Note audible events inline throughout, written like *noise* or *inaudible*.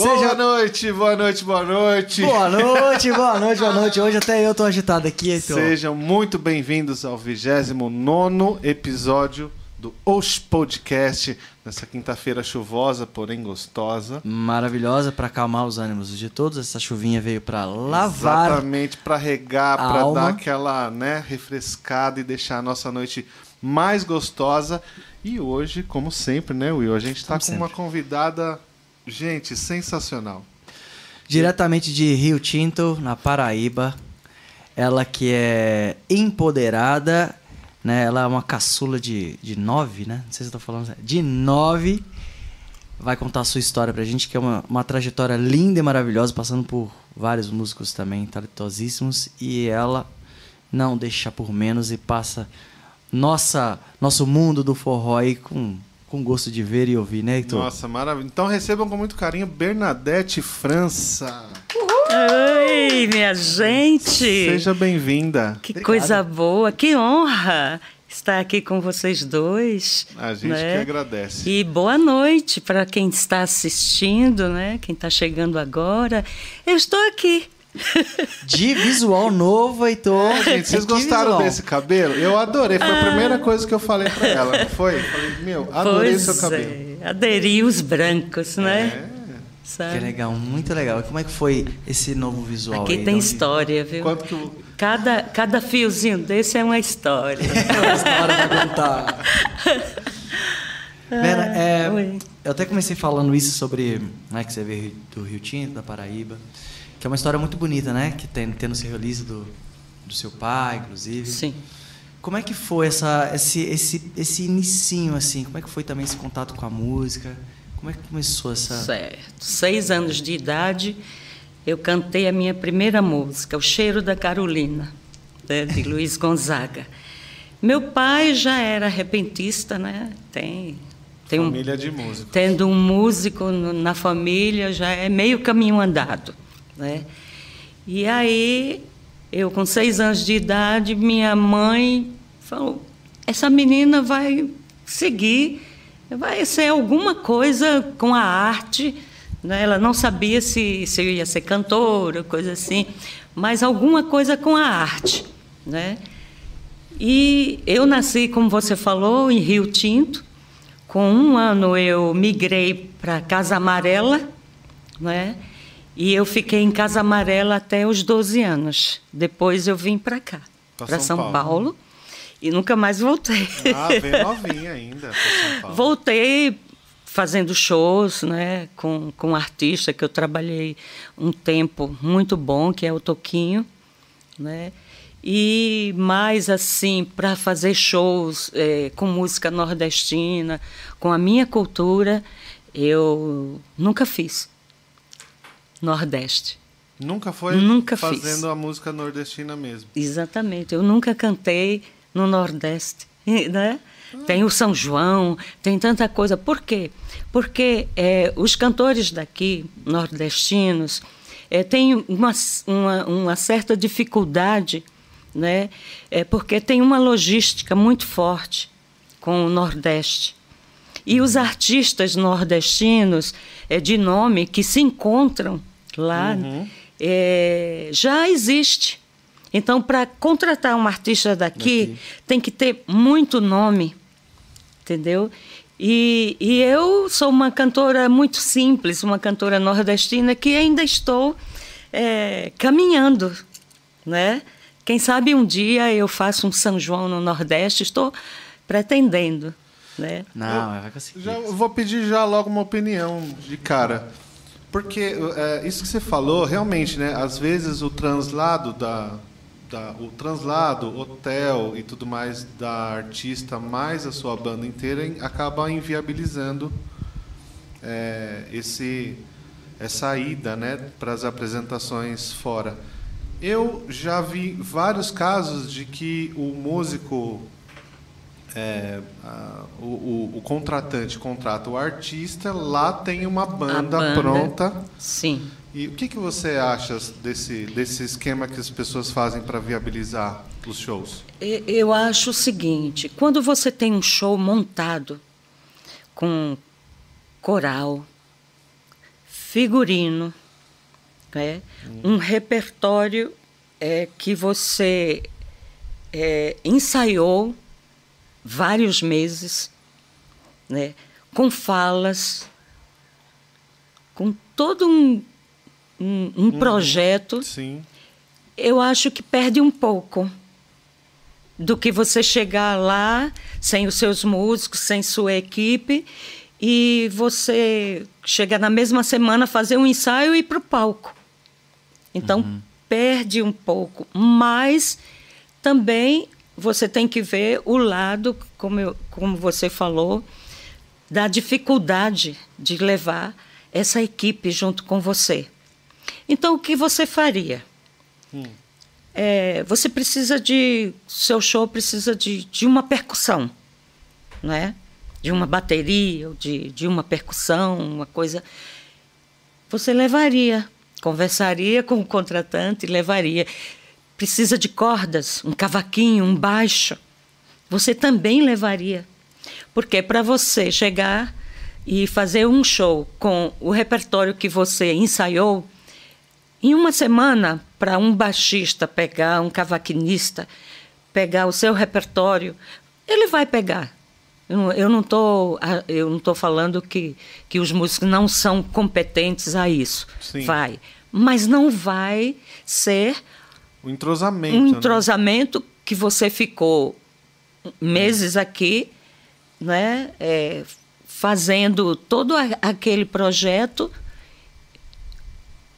Boa Seja- noite, boa noite, boa noite. Boa *laughs* noite, boa noite, boa noite. Hoje até eu tô agitado aqui, então. Sejam muito bem-vindos ao 29 episódio do Osh Podcast, nessa quinta-feira chuvosa, porém gostosa. Maravilhosa pra acalmar os ânimos de todos. Essa chuvinha veio pra lavar. Exatamente, para regar, para dar aquela né, refrescada e deixar a nossa noite mais gostosa. E hoje, como sempre, né, Will? A gente está com Como uma sempre. convidada, gente, sensacional. Diretamente de Rio Tinto, na Paraíba. Ela que é empoderada, né? Ela é uma caçula de, de nove, né? Não sei se eu tô falando. De nove. Vai contar a sua história pra gente, que é uma, uma trajetória linda e maravilhosa, passando por vários músicos também talentosíssimos. E ela não deixa por menos e passa nossa, nosso mundo do forró aí com, com gosto de ver e ouvir, né, Heitor? Nossa, maravilha. Então recebam com muito carinho Bernadette França. Oi, minha gente! Seja bem-vinda. Que Obrigado. coisa boa, que honra estar aqui com vocês dois. A gente né? que agradece. E boa noite para quem está assistindo, né? Quem está chegando agora. Eu estou aqui. De visual novo, Heitor. *laughs* Gente, vocês Que gostaram visual. desse cabelo? Eu adorei. Foi a primeira coisa que eu falei pra ela, não foi? Eu Falei, meu, adorei pois seu cabelo. é, aderi os brancos, né? É. Sabe? Que legal, muito legal. E como é que foi esse novo visual Aqui aí? tem onde- história, viu? Quanto que o- Cada, cada fiozinho desse é uma história. Uma história pra contar. Vera, é, Ah, eu até comecei falando isso sobre né, que você veio do Rio Tinto, da Paraíba, que é uma história muito bonita, né? Que tem, tendo esse release do, do seu pai, inclusive. Sim. Como é que foi essa, esse, esse, esse inicinho, assim? Como é que foi também esse contato com a música? Como é que começou essa... Certo. Seis anos de idade, eu cantei a minha primeira música, O Cheiro da Carolina, né, de *laughs* Luiz Gonzaga. Meu pai já era repentista, né? Tem, tem um, Família de música. tendo um músico na família já é meio caminho andado, né? E aí, eu com seis anos de idade, minha mãe falou: essa menina vai seguir, vai ser alguma coisa com a arte. Né? Ela não sabia se, se ia ser cantora, coisa assim, mas alguma coisa com a arte, né? E eu nasci, como você falou, em Rio Tinto. Com um ano eu migrei para Casa Amarela, né? E eu fiquei em Casa Amarela até os 12 anos. Depois eu vim para cá, para São São, Paulo. Paulo. e nunca mais voltei. Ah, vem novinha ainda. Voltei fazendo shows né, com, com um artista que eu trabalhei um tempo muito bom, que é o Toquinho. Né? E mais assim, para fazer shows eh, com música nordestina, com a minha cultura, eu nunca fiz. Nordeste. Nunca foi Nunca fiz. fazendo a música nordestina mesmo. Exatamente. Eu nunca cantei no Nordeste, *laughs* né? Tem o São João, tem tanta coisa. Por quê? Porque eh, os cantores daqui, nordestinos, eh, têm uma, uma, uma certa dificuldade, né? Eh, porque tem uma logística muito forte com o Nordeste. E os artistas nordestinos eh, de nome que se encontram lá eh, já existe. Então, para contratar um artista daqui, tem que ter muito nome, entendeu? E, e eu sou uma cantora muito simples, uma cantora nordestina que ainda estou eh, caminhando, né? Quem sabe um dia eu faço um São João no Nordeste, estou pretendendo, né? Não, vai conseguir. Já eu vou pedir já logo uma opinião de cara. Porque é, isso que você falou, realmente, né? Às vezes o translado da, da- o translado, hotel e tudo mais da artista mais a sua banda inteira acaba inviabilizando é, esse essa ida, né, para as apresentações fora. Eu já vi vários casos de que o músico é, a- o, o- contratante contrata o artista, lá tem uma banda, banda. pronta. Sim. E o que, que você acha desse, desse esquema que as pessoas fazem para viabilizar os shows? Eu acho o seguinte: quando você tem um show montado com coral, figurino, né? um repertório é, que você é, ensaiou vários meses, né? com falas, com todo um, um, um projeto, Sim. eu acho que perde um pouco do que você chegar lá sem os seus músicos, sem sua equipe e você chegar na mesma semana fazer um ensaio e ir para o palco. Então perde um pouco, mas também você tem que ver o lado, como, eu, como você falou, da dificuldade de levar essa equipe junto com você. Então, o que você faria? É, você precisa de. Seu show precisa de, de uma percussão, não é? De uma bateria, ou de, de uma percussão, uma coisa. Você levaria, conversaria com o contratante e levaria. Precisa de cordas, um cavaquinho, um baixo. Você também levaria. Porque para você chegar e fazer um show com o repertório que você ensaiou, em uma semana, para um baixista pegar, um cavaquinista, pegar o seu repertório, ele vai pegar. Eu não- Eu não estou eu não tô falando que, que os músicos não são competentes a isso. Sim. Vai. Mas não vai ser O entrosamento. um né? entrosamento que você ficou meses aqui, né, é, fazendo todo a- aquele projeto,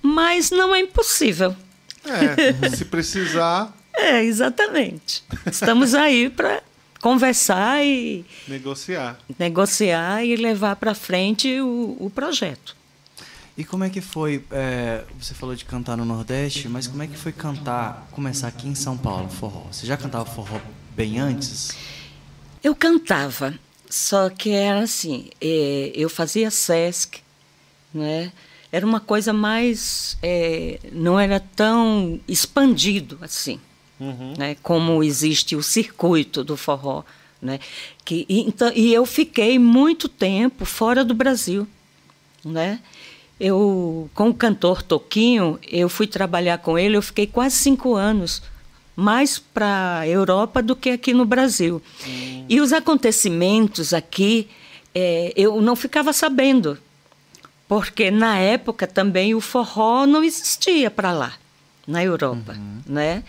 mas não é impossível. É, *laughs* se precisar, É, exatamente. Estamos aí para conversar e negociar. negociar e levar para frente o, o projeto. E como é que foi? é, você falou de cantar no Nordeste, mas como é que foi cantar, começar aqui em São Paulo, forró? Você já cantava forró bem antes? Eu cantava, só que era assim, eh, eu fazia Sesc, né? Era uma coisa mais, eh, não era tão expandido assim, né? Como existe o circuito do forró, né? Que e, então, e eu fiquei muito tempo fora do Brasil, né? Eu, com o cantor Toquinho, eu fui trabalhar com ele, eu fiquei quase cinco anos, mais para a Europa do que aqui no Brasil. E os acontecimentos aqui, eh, eu não ficava sabendo, porque na época também o forró não existia para lá, na Europa, né?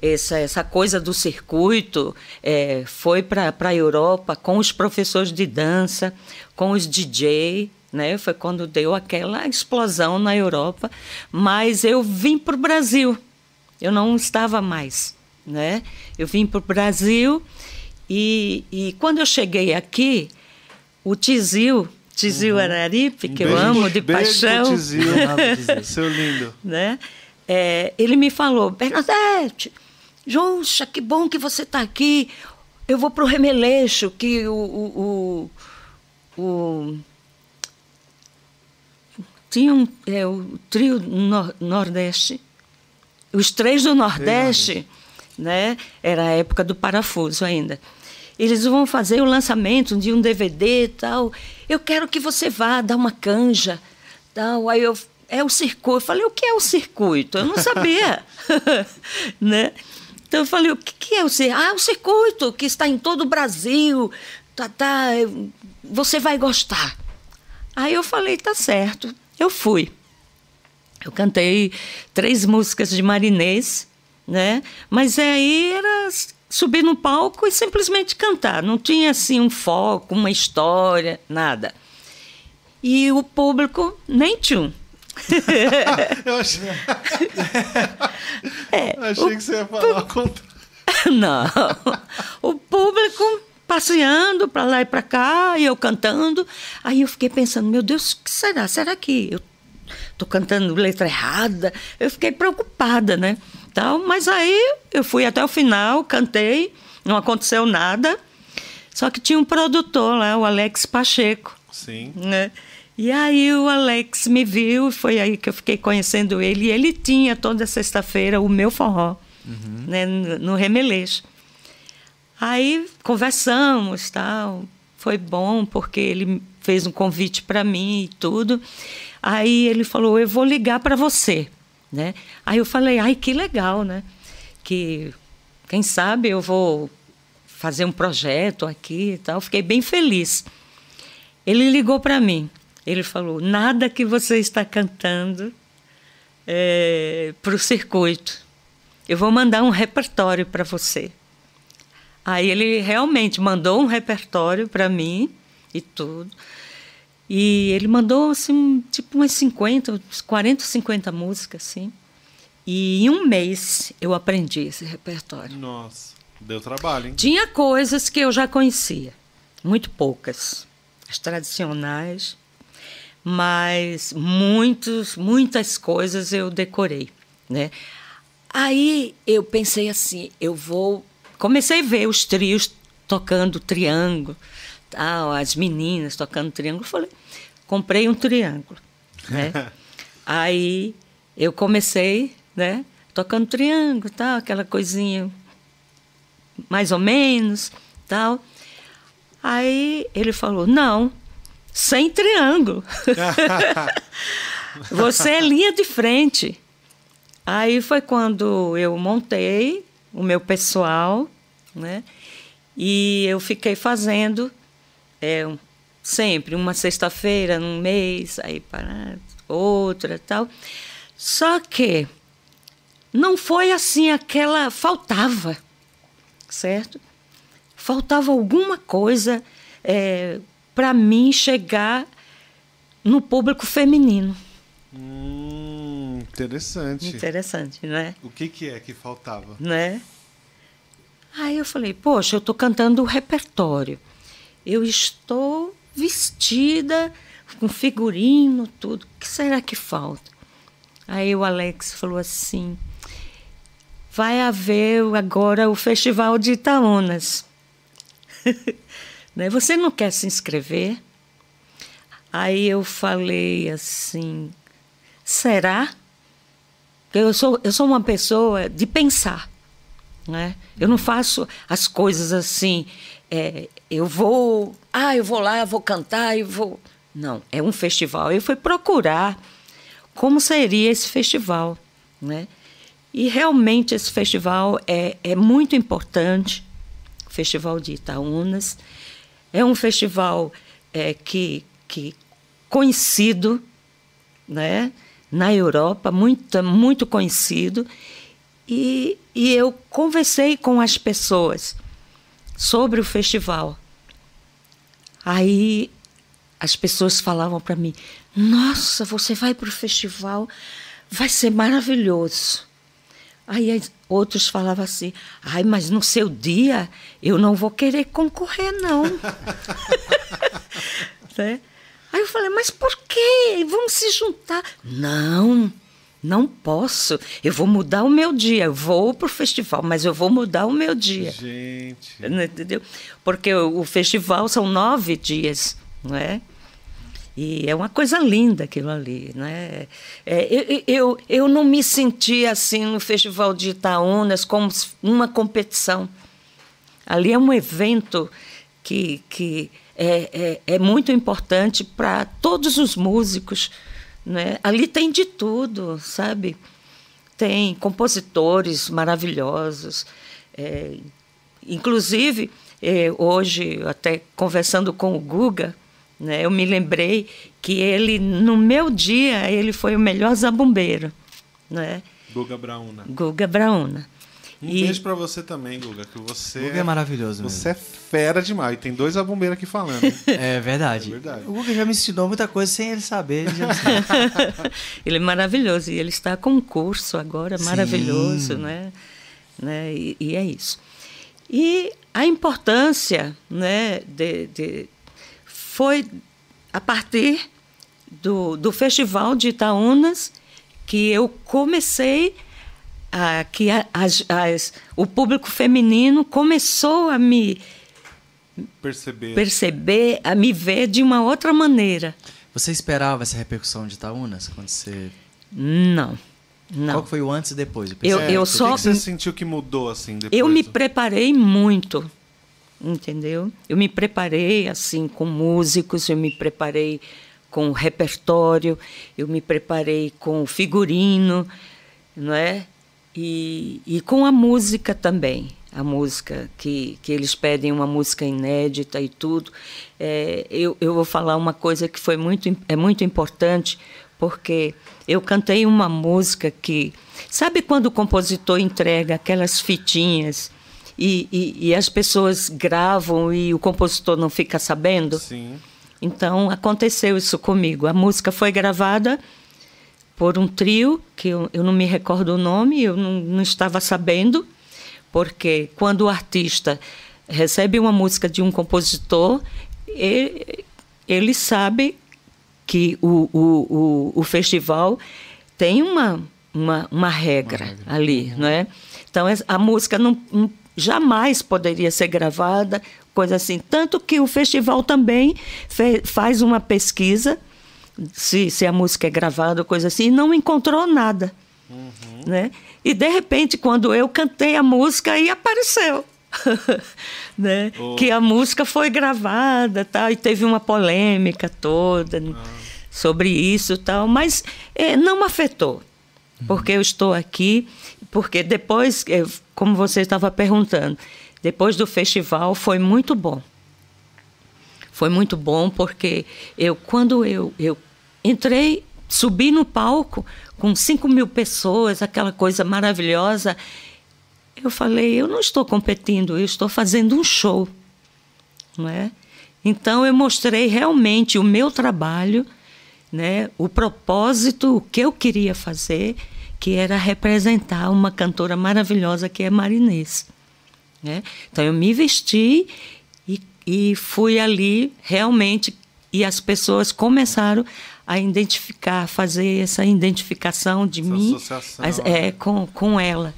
Essa, essa coisa do circuito eh, foi para a Europa com os professores de dança, com os DJ, né? Foi quando deu aquela explosão na Europa. Mas eu vim para o Brasil, eu não estava mais, né? Eu vim para o Brasil e, e quando eu cheguei aqui, o Tizil, Tizil Araripe, que eu Beijo- amo de beijo paixão, Tizil, *laughs* seu lindo. né? É, ele me falou, Bernadette, Joncha, que bom que você está aqui. Eu vou para o Remeleixo, que o, o, o, o- tinha um, é, o trio nor- Nordeste, os três do Nordeste, né? Era a época do parafuso ainda. Eles vão fazer o lançamento de um DVD e tal. Eu quero que você vá dar uma canja. Tal. Aí eu, é o circuito. Eu falei, o que é o circuito? Eu não sabia. *laughs* né? Então eu falei, o que que é o circuito? Ah, o circuito que está em todo o Brasil. Tá, tá, você vai gostar. Aí eu falei, tá certo. Eu fui. Eu cantei três músicas de Marinês, né? Mas aí era subir no palco e simplesmente cantar. Não tinha assim um foco, uma história, nada. E o público nem tchum. *laughs* Eu achei, É, *laughs* achei que você ia falar o contrário. *laughs* Não. O público passeando para lá e para cá, e eu cantando. Aí eu fiquei pensando, meu Deus, o que será? Será que eu tô cantando letra errada? Eu fiquei preocupada, né? Tal, mas aí eu fui até o final, cantei, não aconteceu nada. Só que tinha um produtor lá, o Alex Pacheco Sim. né? E aí o Alex me viu, foi aí que eu fiquei conhecendo ele. E ele tinha toda sexta-feira o meu forró, né, no, no Remeleixo. Aí conversamos, tal. Foi bom porque ele fez um convite para mim e tudo. Aí ele falou: Eu vou ligar para você. Né? Aí eu falei: Ai, que legal, né? Que quem sabe eu vou fazer um projeto aqui e tal. Fiquei bem feliz. Ele ligou para mim. Ele falou: Nada que você está cantando é, para o circuito. Eu vou mandar um repertório para você. Aí ele realmente mandou um repertório para mim e tudo. E ele mandou assim, tipo umas 50, 40, 50 músicas assim. E em um mês eu aprendi esse repertório. Nossa, deu trabalho, hein? Tinha coisas que eu já conhecia, muito poucas, as tradicionais, mas muitos, muitas coisas eu decorei, né? Aí eu pensei assim, eu vou, comecei a ver os trios tocando triângulo, tal, as meninas tocando triângulo, falei, comprei um triângulo, né? *laughs* Aí eu comecei, né, tocando triângulo, tal, aquela coisinha mais ou menos, tal. Aí ele falou: "Não, sem triângulo. *laughs* *laughs* Você é linha de frente. Aí foi quando eu montei o meu pessoal, né? E eu fiquei fazendo é, sempre uma sexta-feira num mês, aí para outra tal. Só que não foi assim aquela faltava, certo? Faltava alguma coisa é, para mim chegar no público feminino. Hum, interessante. Interessante, né? O que, que é que faltava? Né? Aí eu falei, poxa, eu estou cantando o repertório. Eu estou vestida com figurino, tudo. O que será que falta? Aí o Alex falou assim: vai haver agora o Festival de Itaúnas. *laughs* Né? Você não quer se inscrever? Aí eu falei assim: será? Eu sou, eu sou uma pessoa de pensar. Né? Eu não faço as coisas assim. É, eu vou. Ah, eu vou lá, vou cantar e vou. Não, é um festival. Eu fui procurar como seria esse festival. Né? E realmente esse festival é, é muito importante o Festival de Itaúnas. É um festival é, que, que conhecido né, na Europa, muito, muito conhecido. E, e eu conversei com as pessoas sobre o festival. Aí as pessoas falavam para mim: Nossa, você vai para o festival, vai ser maravilhoso. Aí outros falavam assim: ai, mas no seu dia eu não vou querer concorrer, não. *laughs* né? Aí eu falei: mas por quê? Vamos se juntar. Não, não posso. Eu vou mudar o meu dia. Eu vou para o festival, mas eu vou mudar o meu dia. Gente. Entendeu? Porque o, festival são nove dias, não é? E é uma coisa linda aquilo ali. Né? É, eu, eu, eu não me senti assim no Festival de Itaúnas como uma competição. Ali é um evento que, que é, é, é muito importante para todos os músicos. Né? Ali tem de tudo, sabe? Tem compositores maravilhosos. É, inclusive, é, hoje, até conversando com o Guga, né? Eu me lembrei que ele, no meu dia, ele foi o melhor zabumbeiro. Né? Guga Brauna. Guga Brauna. Um e... beijo pra você também, Guga, que você... Guga é maravilhoso Você mesmo. é fera demais. Tem dois zabumbeiros aqui falando. *laughs* É verdade. é verdade. O Guga já me ensinou muita coisa sem ele saber. Ele, *laughs* ele é maravilhoso. E ele está com um curso agora Sim. maravilhoso, né? né? E, e, é isso. E a importância né, de, de foi a partir do, do Festival de Itaúnas que eu comecei a, que as, as, o público feminino começou a me perceber. perceber, a me ver de uma outra maneira. Você esperava essa repercussão de Itaúnas quando você não não. Qual foi o antes e depois? Eu, eu, é, só. O que você sentiu que mudou assim depois? Eu me preparei muito entendeu? Eu me preparei assim com músicos, eu me preparei com o repertório, eu me preparei com o figurino, não é? E, e com a música também, a música que, que eles pedem uma música inédita e tudo. É, eu, eu vou falar uma coisa que foi muito é muito importante porque eu cantei uma música que sabe quando o compositor entrega aquelas fitinhas e, e, e as pessoas gravam e o compositor não fica sabendo? Sim. Então aconteceu isso comigo. A música foi gravada por um trio, que eu, eu não me recordo o nome, eu não, não estava sabendo, porque quando o artista recebe uma música de um compositor, ele, ele sabe que o, o, o, o festival tem uma, uma, uma, regra, uma regra. ali, não é? Então a música não, jamais poderia ser gravada, coisa assim. Tanto que o festival também faz uma pesquisa se, se a música é gravada, coisa assim, e não encontrou nada. Uhum. Né? E de repente, quando eu cantei a música, aí apareceu. *laughs* né? Oh. Que a música foi gravada tal, e teve uma polêmica toda ah. sobre isso tal, mas é, não me afetou. Uhum. Porque eu estou aqui, porque depois, como você estava perguntando, depois do festival foi muito bom. Foi muito bom porque eu, quando eu, eu Entrei, subi no palco com 5 mil pessoas, aquela coisa maravilhosa. Eu falei, eu não estou competindo, eu estou fazendo um show. Não é? Então eu mostrei realmente o meu trabalho, né, o propósito, o que eu queria fazer, que era representar uma cantora maravilhosa que é Marinês. Né? Então eu me vesti e, e fui ali realmente e as pessoas começaram a identificar, fazer essa identificação de essa mim as, é, né? com, com ela.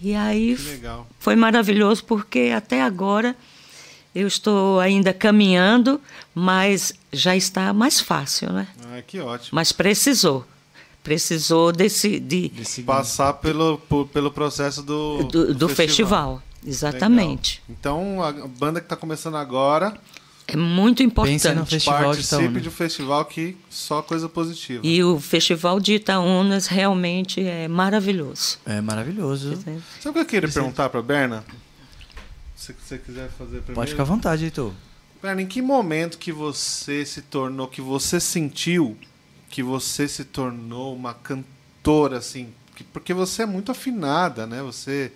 E aí foi maravilhoso porque até agora eu estou ainda caminhando, mas já está mais fácil, né? Ah, que ótimo. Mas precisou. Precisou desse, de passar pelo, por, pelo processo do, do, do, do festival. festival. Exatamente. Legal. Então, a banda que está começando agora é muito importante. Pense no festival Participe de um festival que só coisa positiva. E o festival de Itaúnas realmente é maravilhoso. É maravilhoso. Sabe o que eu queria perguntar para Berna? Se você quiser fazer primeiro. Pode ficar à vontade, Heitor. Berna, em que momento que você se tornou, que você sentiu que você se tornou uma cantora assim? Porque você é muito afinada, né? Você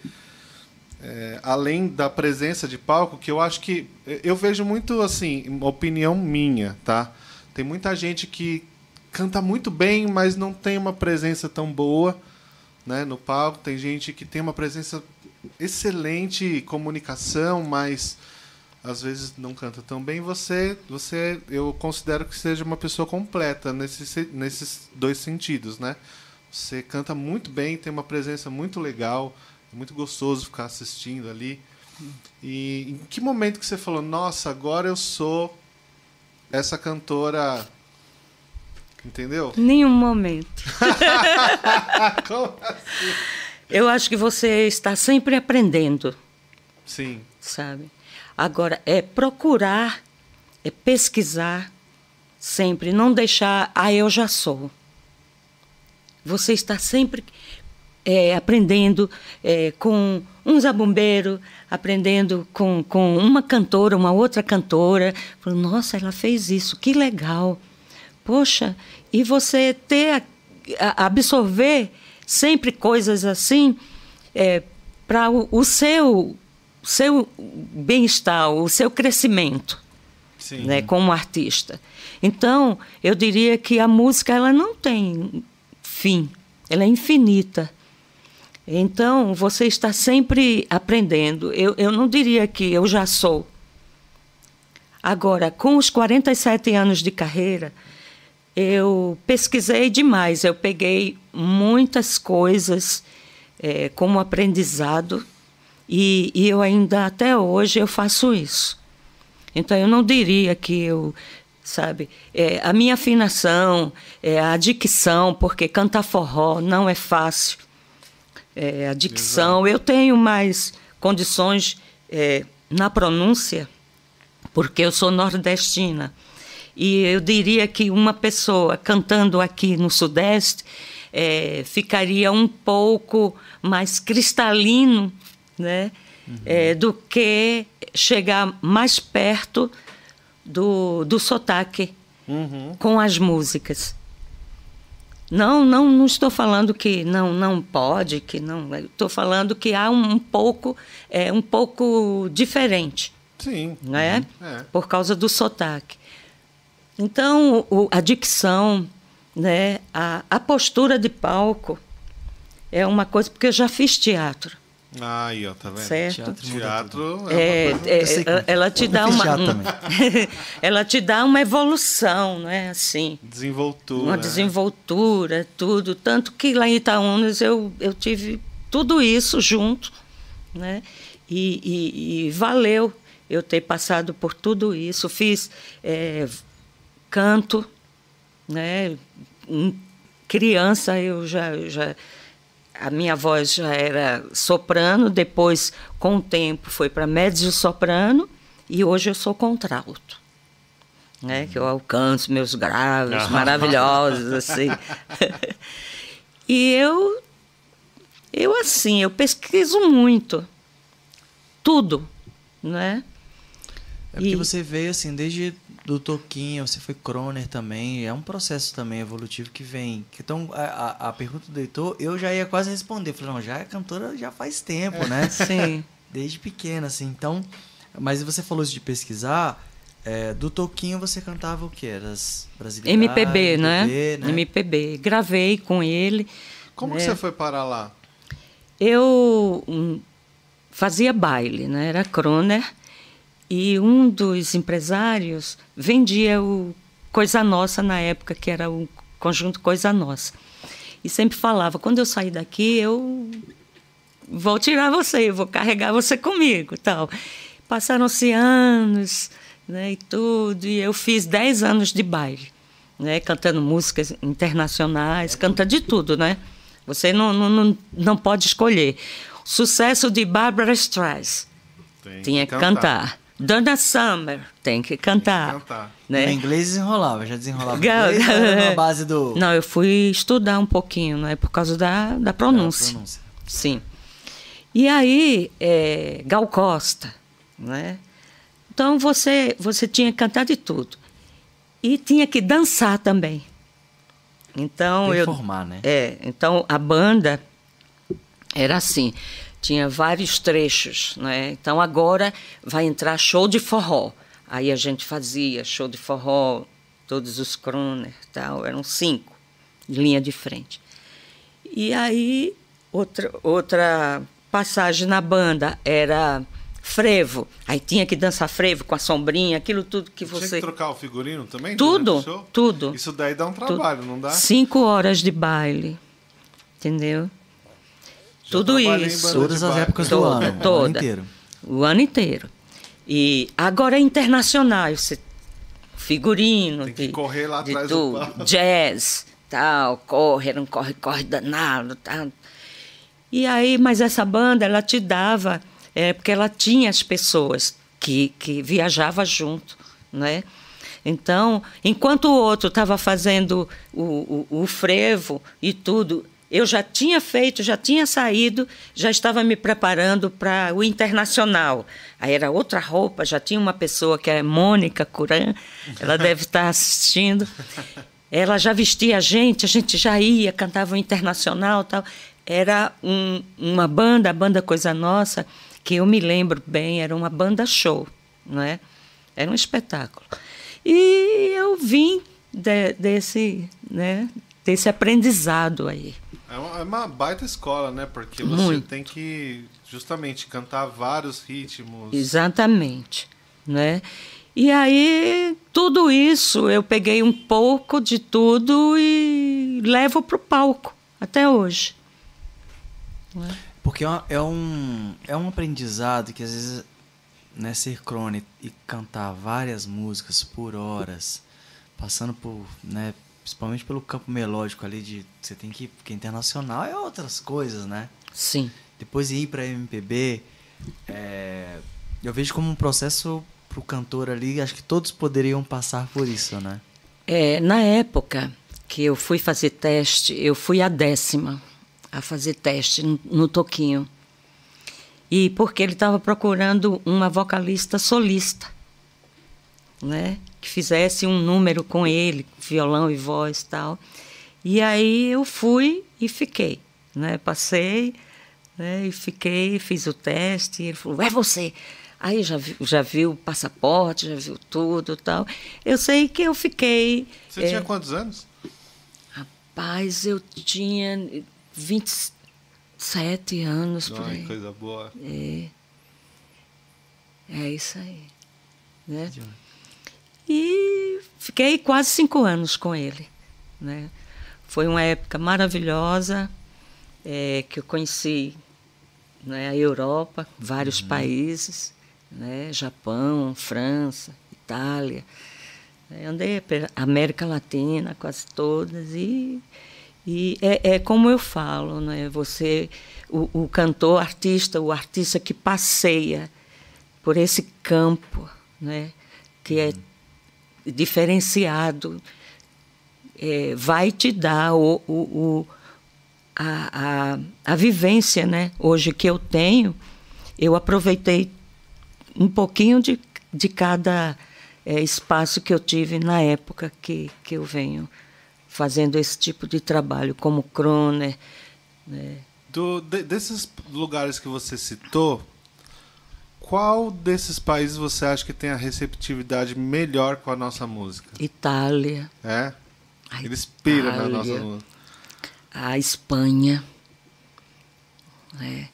é, além da presença de palco, que eu acho que eu vejo muito assim, opinião minha, tá? Tem muita gente que canta muito bem, mas não tem uma presença tão boa, né, no palco. Tem gente que tem uma presença excelente, comunicação, mas às vezes não canta tão bem. Você, você, eu considero que seja uma pessoa completa nesses, nesses dois sentidos, né? Você canta muito bem, tem uma presença muito legal muito gostoso ficar assistindo ali. E em que momento que você falou, nossa, agora eu sou essa cantora. Entendeu? Nenhum momento. *laughs* Como assim? Eu acho que você está sempre aprendendo. Sim. Sabe? Agora, é procurar, é pesquisar sempre, não deixar, ah, eu já sou. Você está sempre é, aprendendo é, com um zabumbeiro, aprendendo com, com uma cantora, uma outra cantora. Falando, nossa, ela fez isso, que legal. Poxa, e você ter, absorver sempre coisas assim é, para o, o, seu, seu bem-estar, o seu crescimento né, como artista. Então, eu diria que a música ela não tem fim, ela é infinita. Então, você está sempre aprendendo. Eu, eu não diria que eu já sou. Agora, com os 47 anos de carreira, eu pesquisei demais. Eu peguei muitas coisas é, como aprendizado e, e eu ainda, até hoje, eu faço isso. Então, eu não diria que eu sabe? É, a minha afinação, é, a dicção, porque cantar forró não é fácil é, a dicção. Exato. Eu tenho mais condições é, na pronúncia, porque eu sou nordestina. E eu diria que uma pessoa cantando aqui no Sudeste é, ficaria um pouco mais cristalino né? Uhum. É, do que chegar mais perto do, do sotaque uhum. com as músicas. Não, não, não estou falando que não, não pode, que não. Estou falando que há um, um pouco, é um pouco diferente. Sim. Né? É. Por causa do sotaque. Então, o, a dicção, né, a, a postura de palco é uma coisa porque eu já fiz teatro. Aí, ó, tá vendo? Certo. Teatro, teatro é, é, é ela te dá uma *laughs* ela te dá uma evolução, não é assim? Desenvoltura. Uma desenvoltura, tudo, tanto que lá em Itaúnas eu eu tive tudo isso junto, né? E, e, e valeu eu ter passado por tudo isso. Fiz é, canto, né? Criança eu já já a minha voz já era soprano, depois, com o tempo, foi para mezzo-soprano e hoje eu sou contralto. Né, que eu alcanço meus graves maravilhosos assim. *laughs* e eu eu assim, eu pesquiso muito tudo, né? É porque e... você veio assim desde do Toquinho, você foi Croner também, é um processo também evolutivo que vem. Então, a, a pergunta do Heitor, eu já ia quase responder. Falei, não, já é cantora já faz tempo, né? *laughs* Sim. Desde pequena, assim. Então, mas você falou isso de pesquisar, é, do Toquinho você cantava o quê? Era as brasileiras? MPB, MPB né? né? MPB. Gravei com ele. Como né? que você foi parar lá? Eu hum, fazia baile, né? Era Croner. E um dos empresários vendia o Coisa Nossa na época, que era o conjunto Coisa Nossa. E sempre falava: quando eu sair daqui, eu vou tirar você, eu vou carregar você comigo. tal. Passaram-se anos né, e tudo, e eu fiz 10 anos de baile, né, cantando músicas internacionais, canta de tudo, né? Você não, não, não pode escolher. Sucesso de Barbara Streisand. Tinha que cantar. cantar. Donna Summer, tem que cantar. Tem que cantar. Né? No inglês desenrolava, já desenrolava. Inglês, na base do. *laughs* Não, eu fui estudar um pouquinho, né? Por causa da, da pronúncia. Da pronúncia. Sim. E aí, é, Gal Costa, né? Então você, você tinha que cantar de tudo. E tinha que dançar também. Então Performar, eu. né? É, então a banda era assim tinha vários trechos, né? Então agora vai entrar show de forró. Aí a gente fazia show de forró, todos os croner, tal, eram cinco, linha de frente. E aí outra outra passagem na banda era frevo. Aí tinha que dançar frevo com a sombrinha, aquilo tudo que você. Tinha que trocar o figurino também? Tudo, tudo. Isso daí dá um trabalho, tudo. não dá? Cinco horas de baile, entendeu? Tudo isso. Todas as épocas do toda, ano. Toda. O ano inteiro. O ano inteiro. E agora é internacional. Você, figurino. Tem que de, correr lá atrás tudo, do Jazz, tal, corre, não corre, corre danado, tal. E aí, mas essa banda, ela te dava, é, porque ela tinha as pessoas que, que viajava junto, né? Então, enquanto o outro estava fazendo o, o, o frevo e tudo, eu já tinha feito, já tinha saído, já estava me preparando para o internacional. Aí era outra roupa, já tinha uma pessoa que é Mônica Curan, ela *laughs* deve estar assistindo. Ela já vestia a gente, a gente já ia, cantava o internacional tal. Era um, uma banda, a banda Coisa Nossa, que eu me lembro bem, era uma banda show, não é? Era um espetáculo. E eu vim de, desse, né, desse aprendizado aí. É uma, é uma, baita escola, né? Porque você Muito. tem que justamente cantar vários ritmos. Exatamente, né? E aí tudo isso eu peguei um pouco de tudo e levo para o palco até hoje. Né? Porque é, é um, é um aprendizado que às vezes né, ser crônico e cantar várias músicas por horas, passando por né, principalmente pelo campo melódico ali de você tem que porque internacional é outras coisas, né? Sim. Depois ir para MPB, é, eu vejo como um processo pro cantor ali, acho que todos poderiam passar por isso, né? É, na época que eu fui fazer teste, eu fui a décima a fazer teste no, no Toquinho. E porque ele estava procurando uma vocalista solista, né? Que fizesse um número com ele, violão e voz e tal. E aí eu fui e fiquei, né? Passei, né? E fiquei, fiz o teste. E ele falou: é você. Aí já viu, já viu o passaporte, já viu tudo tal. Eu sei que eu fiquei. Você é, tinha quantos anos? Rapaz, eu tinha 27 anos por aí. coisa boa. É. É isso aí. Né? E fiquei quase cinco anos com ele. Né? Foi uma época maravilhosa é, que eu conheci né, a Europa, vários uhum. países né? Japão, França, Itália. Andei pela América Latina, quase todas, e, e é, é como eu falo, né? você, o, o cantor, artista, o artista que passeia por esse campo, né? que é diferenciado, é, vai te dar o, o, o a, a, a vivência né? hoje que eu tenho. Eu aproveitei um pouquinho de, de cada é, espaço que eu tive na época que, que eu venho fazendo esse tipo de trabalho, como Kroner. Né? Do, de, desses lugares que você citou, qual desses países você acha que tem a receptividade melhor com a nossa música? Itália. É? A Eles piram na nossa música. A Espanha. É.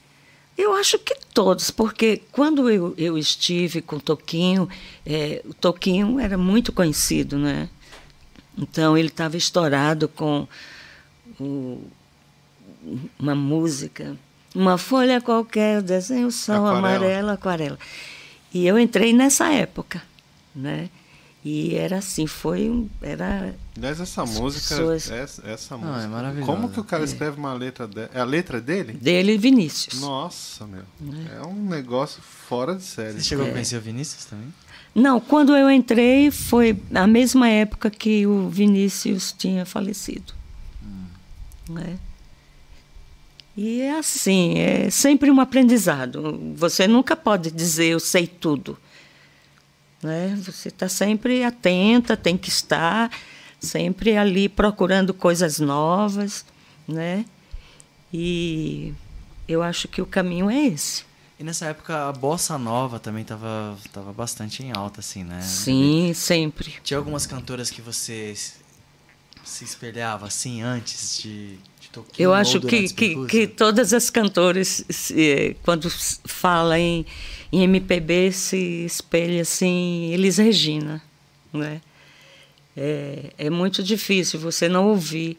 Eu acho que todos, porque quando eu, eu estive com o Toquinho, é, o Toquinho era muito conhecido, né? Então ele estava estourado com o, uma música, uma folha qualquer, desenho sol, amarelo, aquarela. E eu entrei nessa época, né? E era assim, foi era Mas essa música, pessoas... essa, essa música. é maravilhosa. Como que o cara é. escreve uma letra dela? É a letra dele? Dele Vinícius. Nossa, meu. É, é um negócio fora de série. Você chegou é. a conhecer o Vinícius também? Não, quando eu entrei foi a mesma época que o Vinícius tinha falecido. Hum. Né? E é assim, é sempre um aprendizado. Você nunca pode dizer eu sei tudo. Né? Você está sempre atenta, tem que estar sempre ali procurando coisas novas, né? E eu acho que o caminho é esse. E nessa época a bossa nova também estava tava bastante em alta, assim, né? Sim, sempre. Tinha algumas cantoras que você se espelhava assim antes de? Eu acho que, que, que, todas as cantoras, quando falam em em MPB se espelha assim Elis Regina, né? É, é muito difícil você não ouvir.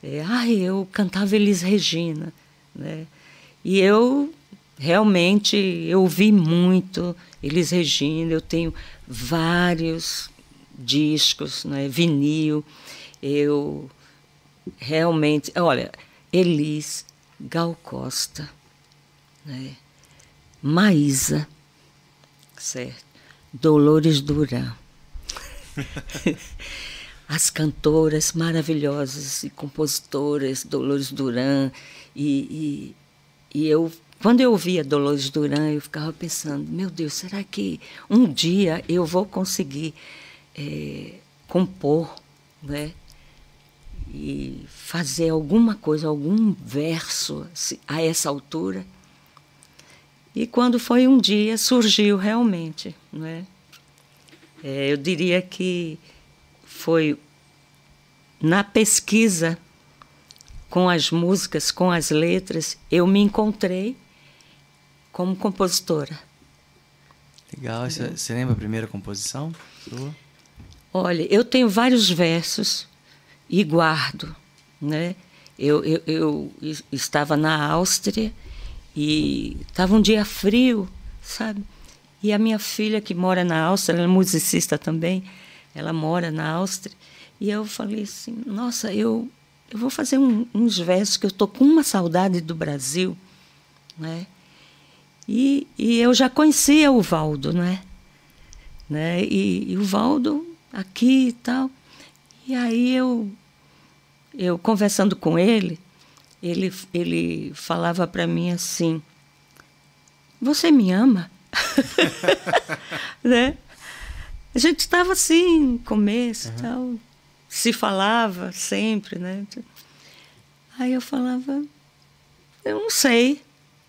É, Ai, eu cantava Elis Regina, né? E eu realmente eu ouvi muito Elis Regina. Eu tenho vários discos, né? Vinil. Eu realmente, olha, Elis, Gal Costa, né? Maísa, certo? Dolores Duran. *laughs* As cantoras maravilhosas e compositoras, Dolores Duran. E, e, e eu, quando eu ouvia Dolores Duran, eu ficava pensando: meu Deus, será que um dia eu vou conseguir é, compor, né? E fazer alguma coisa, algum verso a essa altura? E quando foi um dia, surgiu realmente. Né? É, eu diria que foi na pesquisa com as músicas, com as letras, eu me encontrei como compositora. Legal. Você, você lembra a primeira composição sua? Olha, eu tenho vários versos e guardo. Né? Eu, eu, eu estava na Áustria e estava um dia frio, sabe? E a minha filha, que mora na Áustria, ela é musicista também, ela mora na Áustria. E eu falei assim: nossa, eu, eu vou fazer um, uns versos que eu estou com uma saudade do Brasil. Né? E, e eu já conhecia o Valdo, né? né? E, e o Valdo aqui e tal. E aí eu, eu conversando com ele, ele, ele falava para mim assim: Você me ama? *laughs* né? A gente estava assim, no começo, uhum. tal, se falava sempre, né? Aí eu falava, eu não sei,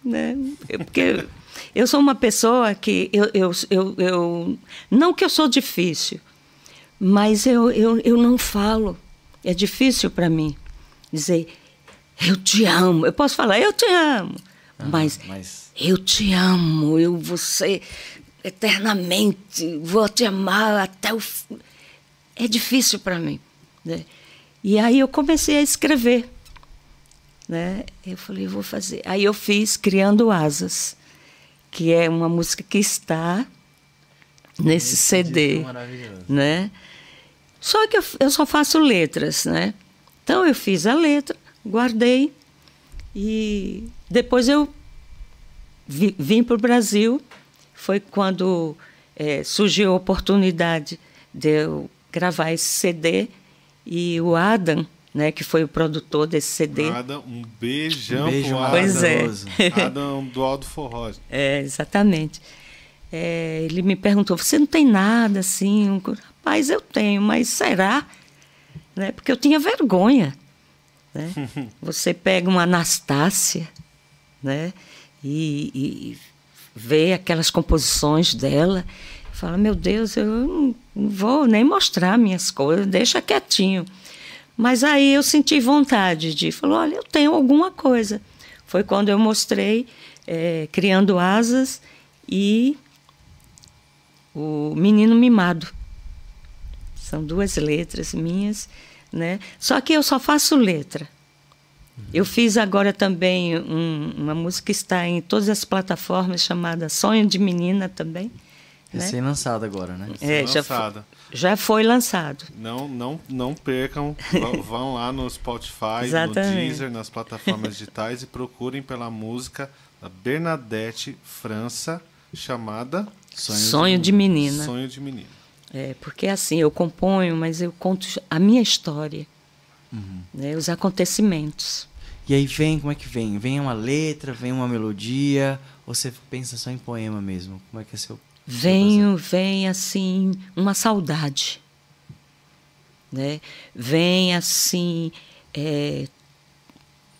né? Porque eu sou uma pessoa que eu, eu, eu, eu não que eu sou difícil, mas eu, eu, eu não falo. É difícil para mim dizer eu te amo. Eu posso falar eu te amo, mas, mas, eu te amo. Eu você eternamente vou te amar até o é difícil para mim, né? E aí eu comecei a escrever, né? Eu falei eu vou fazer. Aí eu fiz criando asas que é uma música que está nesse Esse CD, né? Só que eu, eu só faço letras, né? Então eu fiz a letra, guardei e depois eu vi, vim para o Brasil. Foi quando é, surgiu a oportunidade de eu gravar esse CD e o Adam né, que foi o produtor desse CD. Adam, um beijão um beijo pro Adam. Pois é. Adam do Aldo Forró. É, exatamente. É, ele me perguntou, você não tem nada assim? Um... Rapaz, eu tenho, mas será? Né? Porque eu tinha vergonha. Né? *laughs* você pega uma Anastácia né? e, e vê aquelas composições dela fala, meu Deus, eu não vou nem mostrar minhas coisas, deixa quietinho. Mas aí eu senti vontade de falar, olha, eu tenho alguma coisa. Foi quando eu mostrei é, Criando Asas e o Menino Mimado. São duas letras minhas, né? Só que eu só faço letra. Eu fiz agora também um, uma música que está em todas as plataformas chamada Sonho de Menina também. Né? Recém-lançada agora, né? É, já, foi, já foi lançado. Não, não, não percam, vão *laughs* lá no Spotify, no Deezer, nas plataformas digitais e procurem pela música da Bernadette França, chamada Sonho, Sonho de, de, Menina. Sonho de Menina. É, porque assim, eu componho, mas eu conto a minha história, uhum. né, os acontecimentos. E aí vem, como é que vem? Vem uma letra, vem uma melodia, ou você pensa só em poema mesmo? Como é que é seu Venho, vem assim, uma saudade. Né? Vem assim, é,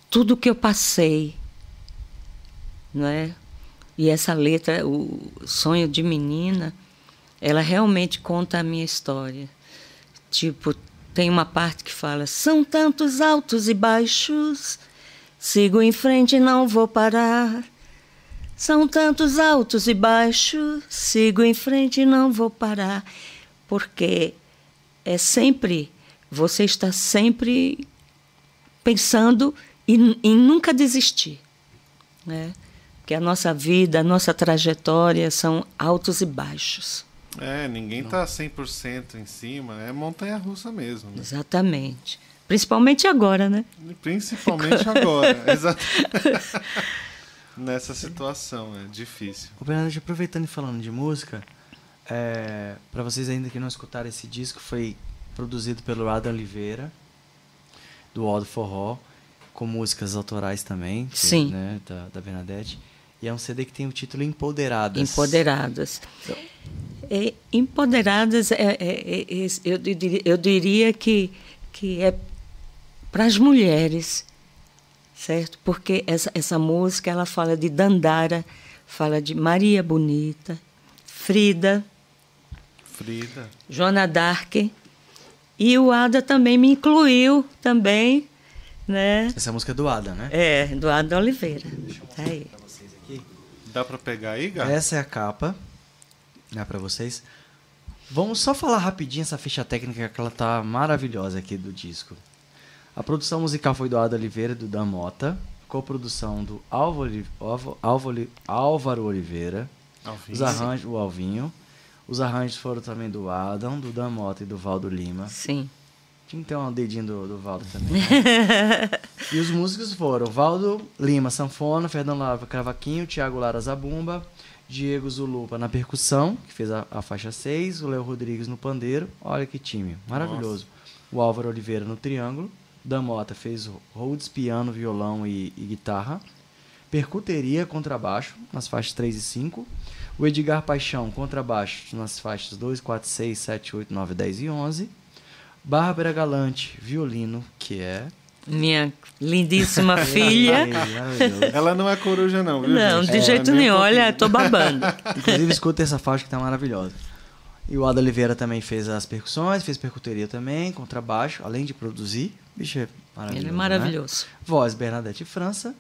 tudo que eu passei. Né? E essa letra, o Sonho de Menina, ela realmente conta a minha história. Tipo, tem uma parte que fala: são tantos altos e baixos, sigo em frente e não vou parar. São tantos altos e baixos, sigo em frente e não vou parar, porque é sempre, você está sempre pensando em, em nunca desistir, né? Porque a nossa vida, a nossa trajetória são altos e baixos. É, ninguém está 100% em cima, é montanha-russa mesmo. Né? Exatamente. Principalmente agora, né? Principalmente agora, *laughs* exatamente. *laughs* nessa situação, é difícil. O Bernardo, aproveitando e falando de música, é, para vocês ainda que não escutaram esse disco, foi produzido pelo Adam Oliveira, do Aldo Forró, com músicas autorais também, que, Sim. Né, da, da Bernadette. E é um CD que tem o título Empoderadas. Empoderadas. Então. É, empoderadas, é, é, é eu, diria, eu diria que, que é para as mulheres certo? Porque essa, essa música ela fala de Dandara, fala de Maria Bonita, Frida, Frida, Joana Dark e o Ada também me incluiu também, né? Essa música é do Ada, né? É, do Ada Oliveira. Deixa eu mostrar aí. Dá para pegar aí, Gá? Essa é a capa, né, para vocês. Vamos só falar rapidinho essa ficha técnica que ela tá maravilhosa aqui do disco. A produção musical foi do Ada Oliveira e do Dan Mota. Coprodução do Álvaro, Álvaro, Álvaro Oliveira. Alvinho. Os arranjos, o Alvinho. Os arranjos foram também do Adam, do Dan Mota e do Valdo Lima. Sim. Tinha que ter um dedinho do, do Valdo também. Né? *laughs* e os músicos foram Valdo Lima, sanfona, Fernando Lara, cavaquinho, Thiago Lara, zabumba, Diego Zulupa na percussão, que fez a, a faixa 6, o Léo Rodrigues no pandeiro. Olha que time, maravilhoso. O Álvaro Oliveira no triângulo. Dan Mota fez Rhodes, piano, violão e, e guitarra. Percuteria, contrabaixo, nas faixas 3 e 5. O Edgar Paixão, contrabaixo, nas faixas 2, 4, 6, 7, 8, 9, 10 e 11. Bárbara Galante, violino, que é Minha lindíssima *laughs* filha. Maravilhoso. Ela não é coruja, não, viu? Não, gente? de É, jeito um nenhum. Olha, tô babando. *laughs* Inclusive, escuta essa faixa que tá maravilhosa. E o Ada Oliveira também fez as percussões, fez percuteria também, contrabaixo, além de produzir. Bicho, é maravilhoso. Ele é né? maravilhoso. Voz Bernadette França.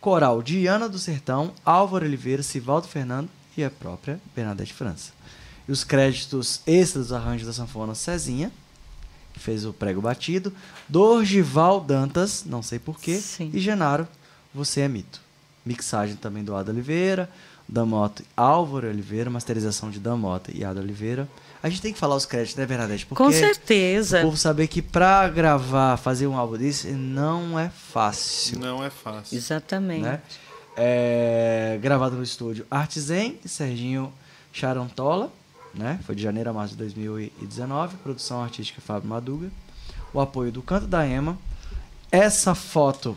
Coral Diana do Sertão, Álvaro Oliveira, Sivaldo Fernando e a própria Bernadette França. E os créditos extras dos arranjos da sanfona Cezinha, fez o prego batido, Dorgival Dantas, não sei porquê, e Genaro, Você é Mito. Mixagem também do Ada Oliveira, Damota e Álvaro Oliveira, masterização de Damota e Ada Oliveira. A gente tem que falar os créditos, né, Bernadette? Porque Com certeza. o povo saber que pra gravar, fazer um álbum desse, não é fácil. Não é fácil. Exatamente. Né? É, gravado no estúdio Artizen e Serginho Charantola, né? Foi de janeiro a março de 2019. Produção artística Fábio Maduga. O apoio do Canto da Ema. Essa foto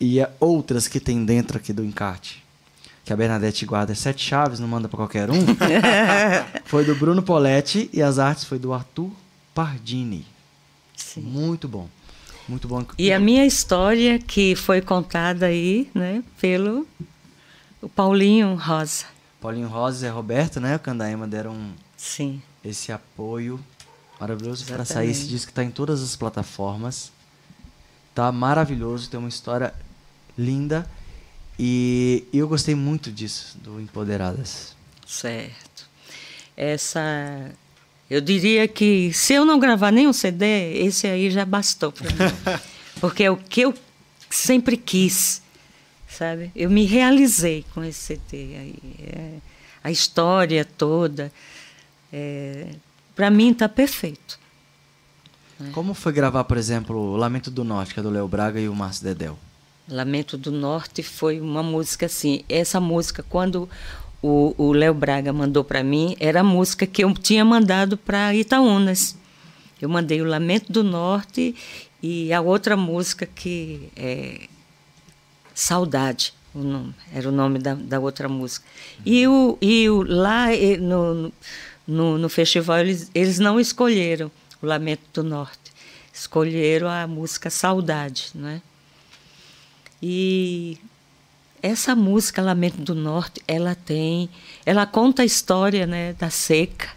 e a- outras que tem dentro aqui do encarte, que a Bernadette guarda sete chaves, não manda pra qualquer um, *laughs* foi do Bruno Poletti e as artes foi do Arthur Pardini. Sim. Muito bom. Muito bom. E a minha história, que foi contada aí, né, pelo o Paulinho Rosa. Paulinho Rosas e Roberto, né? O Candaema deram Sim. esse apoio maravilhoso para sair esse disco que tá em todas as plataformas. Tá maravilhoso, tem uma história linda e eu gostei muito disso do Empoderadas. Certo. Essa. Eu diria que se eu não gravar nenhum CD, esse aí já bastou para mim. *laughs* Porque é o que eu sempre quis, sabe? Eu me realizei com esse aí. É, a história toda. para mim está perfeito. Como foi gravar, por exemplo, o Lamento do Norte, que é do Léo Braga e o Márcio Dedel? Lamento do Norte foi uma música assim. Essa música, quando o o Léo Braga mandou para mim, era a música que eu tinha mandado para Itaúnas. Eu mandei o Lamento do Norte e a outra música que é Saudade, o nome, era o nome da, da outra música. E, o, e o, lá no, no, no festival eles, eles não escolheram o Lamento do Norte, escolheram a música Saudade, não é? E essa música Lamento do Norte, ela tem, ela conta a história, né, da seca,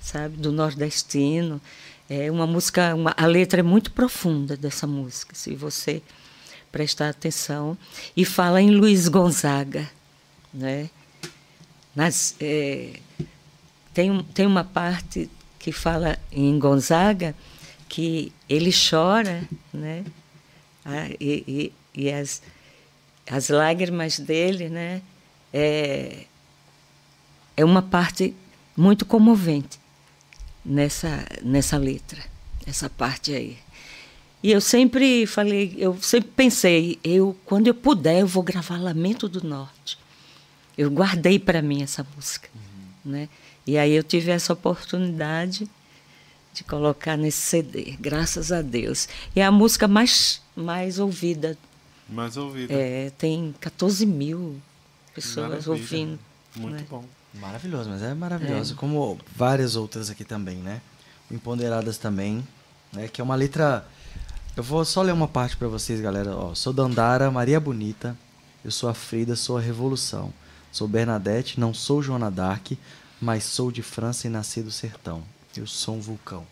sabe, do nordestino. É uma música, uma, a letra é muito profunda dessa música, se você prestar atenção. E fala em Luiz Gonzaga, né? Nas, é, tem, tem uma parte que fala em Gonzaga que ele chora, né? Ah, e, e, e as, as lágrimas dele, né? É, é uma parte muito comovente nessa, nessa letra, essa parte aí. E eu sempre falei, eu sempre pensei, eu quando eu puder eu vou gravar Lamento do Norte. Eu guardei para mim essa música, né? E aí eu tive essa oportunidade de colocar nesse CD, graças a Deus. E é a música mais mais ouvida, Mais ouvido. é, tem 14 mil pessoas Maravilha. ouvindo. Muito né? bom. Maravilhoso, mas é maravilhoso. Como várias outras aqui também, né? O Empoderadas também, né? Que é uma letra. Eu vou só ler uma parte pra vocês, galera. Ó, sou Dandara, Maria Bonita. Eu sou a Frida, sou a Revolução. Sou Bernadette, não sou Joana Dark, mas sou de França e nasci do sertão. Eu sou um vulcão.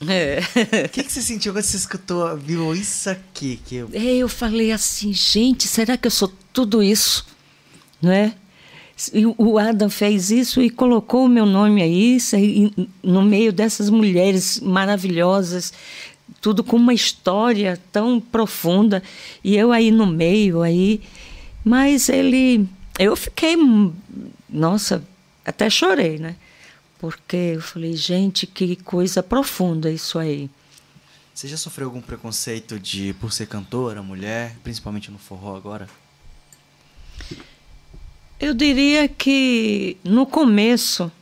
É. O que, que você sentiu quando você escutou, viu isso aqui? Que eu... É, eu falei assim, gente, será que eu sou tudo isso? Não é? E o Adam fez isso e colocou o meu nome aí, no meio dessas mulheres maravilhosas, tudo com uma história tão profunda, e eu aí no meio aí, mas ele, eu fiquei, nossa, até chorei, né? Porque eu falei, gente, que coisa profunda isso aí. Você já sofreu algum preconceito de por ser cantora, mulher, principalmente no forró agora? Eu diria que no começo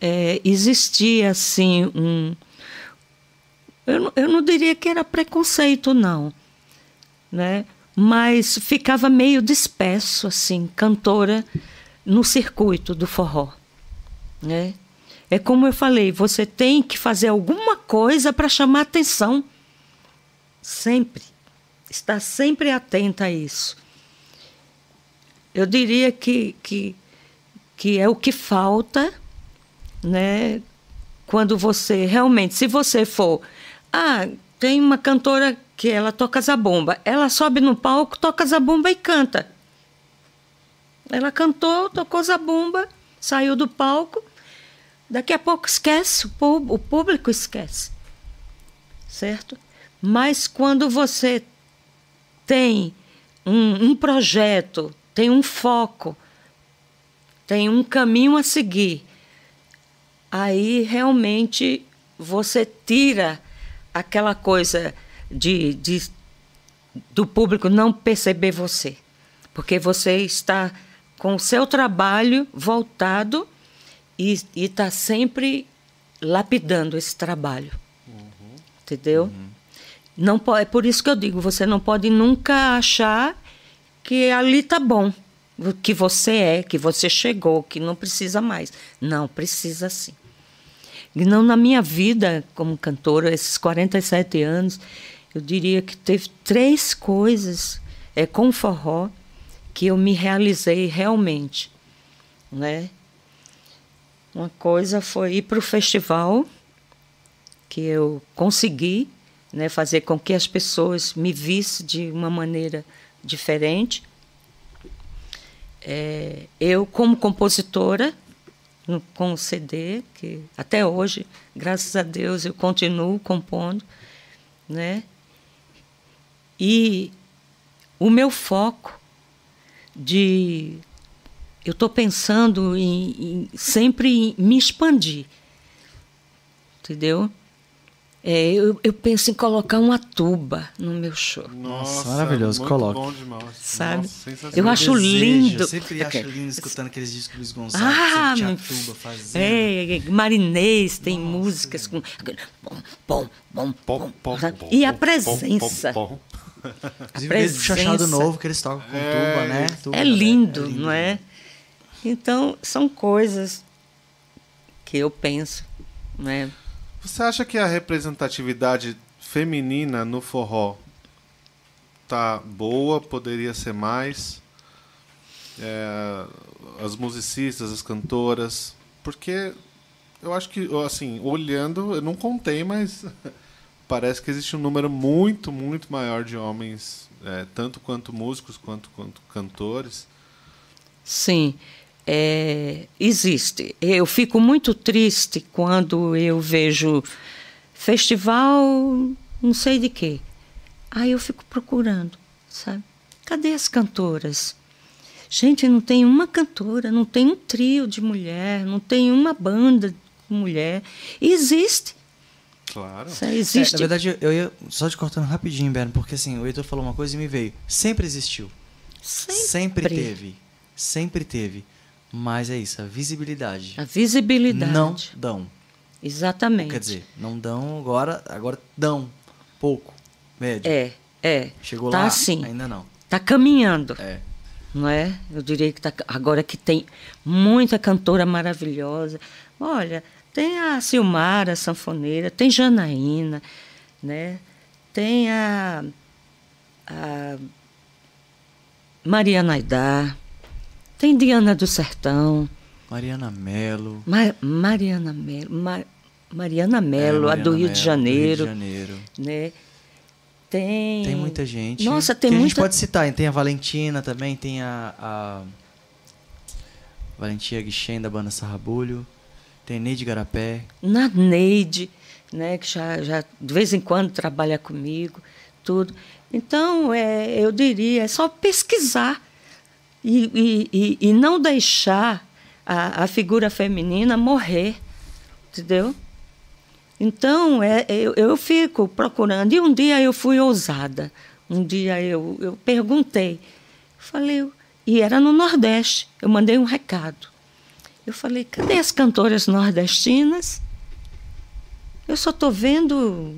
é, existia assim um. Eu, não- eu não diria que era preconceito, não, né? mas ficava meio disperso, assim, cantora no circuito do forró. Né? É como eu falei, você tem que fazer alguma coisa para chamar atenção. Sempre. Estar sempre atenta a isso. Eu diria que, que, que é o que falta, né? Quando você realmente, se você for, ah, tem uma cantora que ela toca zabumba, ela sobe no palco, toca zabumba e canta. Ela cantou, tocou zabumba, saiu do palco, daqui a pouco esquece, o pú- o público esquece, certo? Mas quando você tem um, um projeto, tem um foco, tem um caminho a seguir, aí realmente você tira aquela coisa de, de do público não perceber você, porque você está com o seu trabalho voltado e está sempre lapidando esse trabalho, entendeu? Não po- é por isso que eu digo, você não pode nunca achar que ali tá bom, que você é, que você chegou, que não precisa mais. Não, precisa sim. E não na minha vida como cantora, esses 47 anos, eu diria que teve três coisas é, com forró que eu me realizei realmente, né? Uma coisa foi ir para o festival, que eu consegui né, fazer com que as pessoas me vissem de uma maneira diferente. É, eu, como compositora, no- com o CD, que até hoje, graças a Deus, eu continuo compondo, né? E o meu foco de eu estou pensando em, em- sempre em me expandir, entendeu? É, eu, eu penso em colocar uma tuba no meu show, Nossa, maravilhoso, muito coloca. bom demais. Sabe? Nossa, sensacional. Eu acho lindo. Eu sempre acho Ok. lindo escutando aqueles discos do Luiz Gonzaga, Ah, que tinha tuba fazendo. É, Marinês tem músicas com aquele bom, bom, bom, Pom, bom, pom, e a presença. pom, pom, pom. Inclusive, desde o chachado presença. novo que eles tocam com É, tuba, né? Tuba, É né? lindo, não é? Então, são coisas que eu penso, né? Você acha que a representatividade feminina no forró tá boa? Poderia ser mais? É, as musicistas, as cantoras? Porque eu acho que, assim, olhando, eu não contei, mas *laughs* parece que existe um número muito, muito maior de homens, é, tanto quanto músicos quanto, quanto cantores. Sim, é, existe. Eu fico muito triste quando eu vejo festival, não sei de quê. Aí eu fico procurando, sabe? Cadê as cantoras? Gente, não tem uma cantora, não tem um trio de mulher, não tem uma banda de mulher. Existe, Claro. É, existe. na verdade, eu ia só te cortando rapidinho, Berno, porque assim, o Heitor falou uma coisa e me veio. Sempre existiu. Sempre, teve. Sempre teve. Mas é isso, a visibilidade. A visibilidade. Não dão. Exatamente. Quer dizer, não dão agora, agora dão. Pouco. Médio. É, é. Chegou tá lá, assim. ainda não. Tá caminhando. É. não é? Eu diria que tá, agora que tem muita cantora maravilhosa. Olha, tem a Silmara, a sanfoneira, tem Janaína, né? Tem a, a Maria Naidá, tem Diana do Sertão, Mariana Melo. Ma- Mariana Melo, Ma- Mariana Melo, É, a do Rio de Mello, Janeiro, do Rio de Janeiro. né? Tem Tem muita gente. Nossa, tem que a gente muita pode citar. Tem a Valentina também, tem a, a Valentina Guichen da banda Sarrabulho, tem Neide Garapé. na Neide, né, que já, já de vez em quando trabalha comigo, tudo. Então, é, eu diria, é só pesquisar e, e, e, não deixar a, a figura feminina morrer, entendeu? Então, é, eu, eu fico procurando. E um dia eu fui ousada. Um dia eu, eu perguntei. Falei, E era no Nordeste. Eu mandei um recado. Eu falei: cadê as cantoras nordestinas? Eu só estou vendo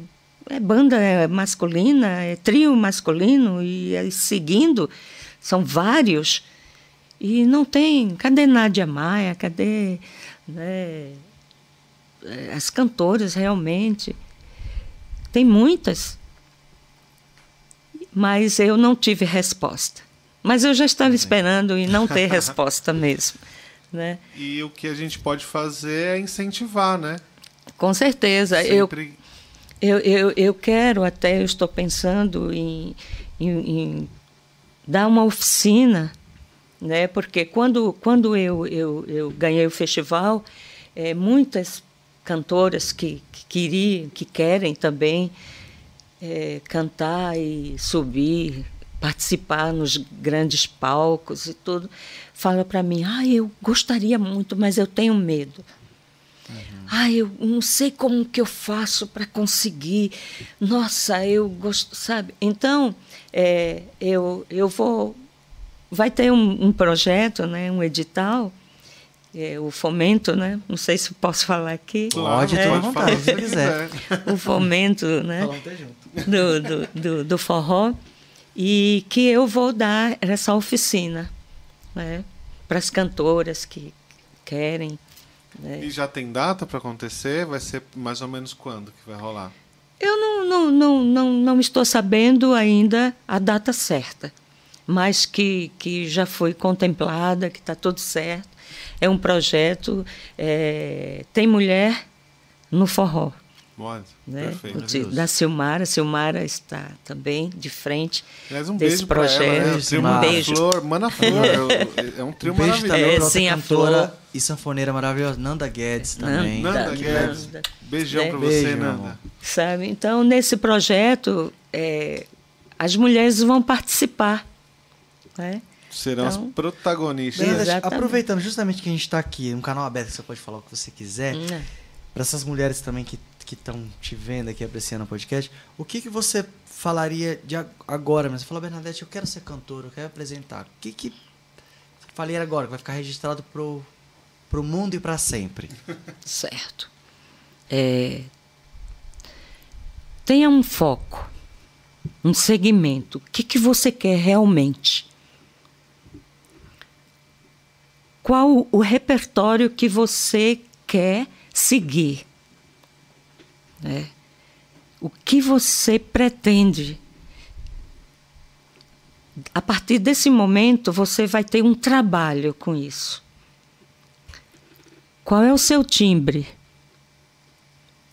é banda masculina, é trio masculino e é seguindo, são vários. E não tem. Cadê Nádia Maia? Cadê né, as cantoras realmente? Tem muitas. Mas eu não tive resposta. Mas eu já estava esperando e não ter *laughs* resposta mesmo. Né? E o que a gente pode fazer é incentivar, né? Com certeza. Sempre... Eu, eu, eu, eu quero até, eu estou pensando em, em, em dar uma oficina, né? porque quando, quando eu, eu, eu ganhei o festival, é, muitas cantoras que, que queriam, que querem também é, cantar e subir, participar nos grandes palcos e tudo, fala para mim: ah, eu gostaria muito, mas eu tenho medo. Uhum. Ah, eu não sei como que eu faço para conseguir. Nossa, eu gosto, sabe? Então, é, eu, eu vou. Vai ter um, um projeto, né, um edital é, o fomento, né? Não sei se posso falar aqui. Pode, é, pode falar, se quiser. *laughs* o fomento, né? Do, do, do, do, forró. E que eu vou dar essa oficina, né? Para as cantoras que querem. Né? E já tem data para acontecer? Vai ser mais ou menos quando que vai rolar? Eu não, não, não, não, não estou sabendo ainda a data certa, mas que, que já foi contemplada, que está tudo certo é um projeto. É, tem mulher no forró. Pode, né? perfeito. Da Silmara. Silmara está também de frente Aliás, um desse beijo projeto. Ela, né? Um Mana beijo. Flor, Mana Flor. É, é um trio um beijo maravilhoso. Também é, sim, a Flor. E sanfoneira maravilhosa, Nanda Guedes também. Nanda, Nanda Guedes. Nanda. Beijão né? para você, beijo, Nanda. Sabe? Então, nesse projeto, é, as mulheres vão participar. Né? Serão então, as protagonistas. aproveitando justamente que a gente está aqui, um canal aberto que você pode falar o que você quiser, hum. É. para essas mulheres também que estão te vendo aqui, apreciando o podcast, o que, que você falaria de agora? Mas você falou, Bernadette, eu quero ser cantora, eu quero apresentar. O que que você falaria agora, que vai ficar registrado pro, pro mundo e para sempre? *laughs* Certo. É, tenha um foco, um segmento. O que, que você quer realmente? Qual o repertório que você quer seguir. Né? O que você pretende. A partir desse momento, você vai ter um trabalho com isso. Qual é o seu timbre?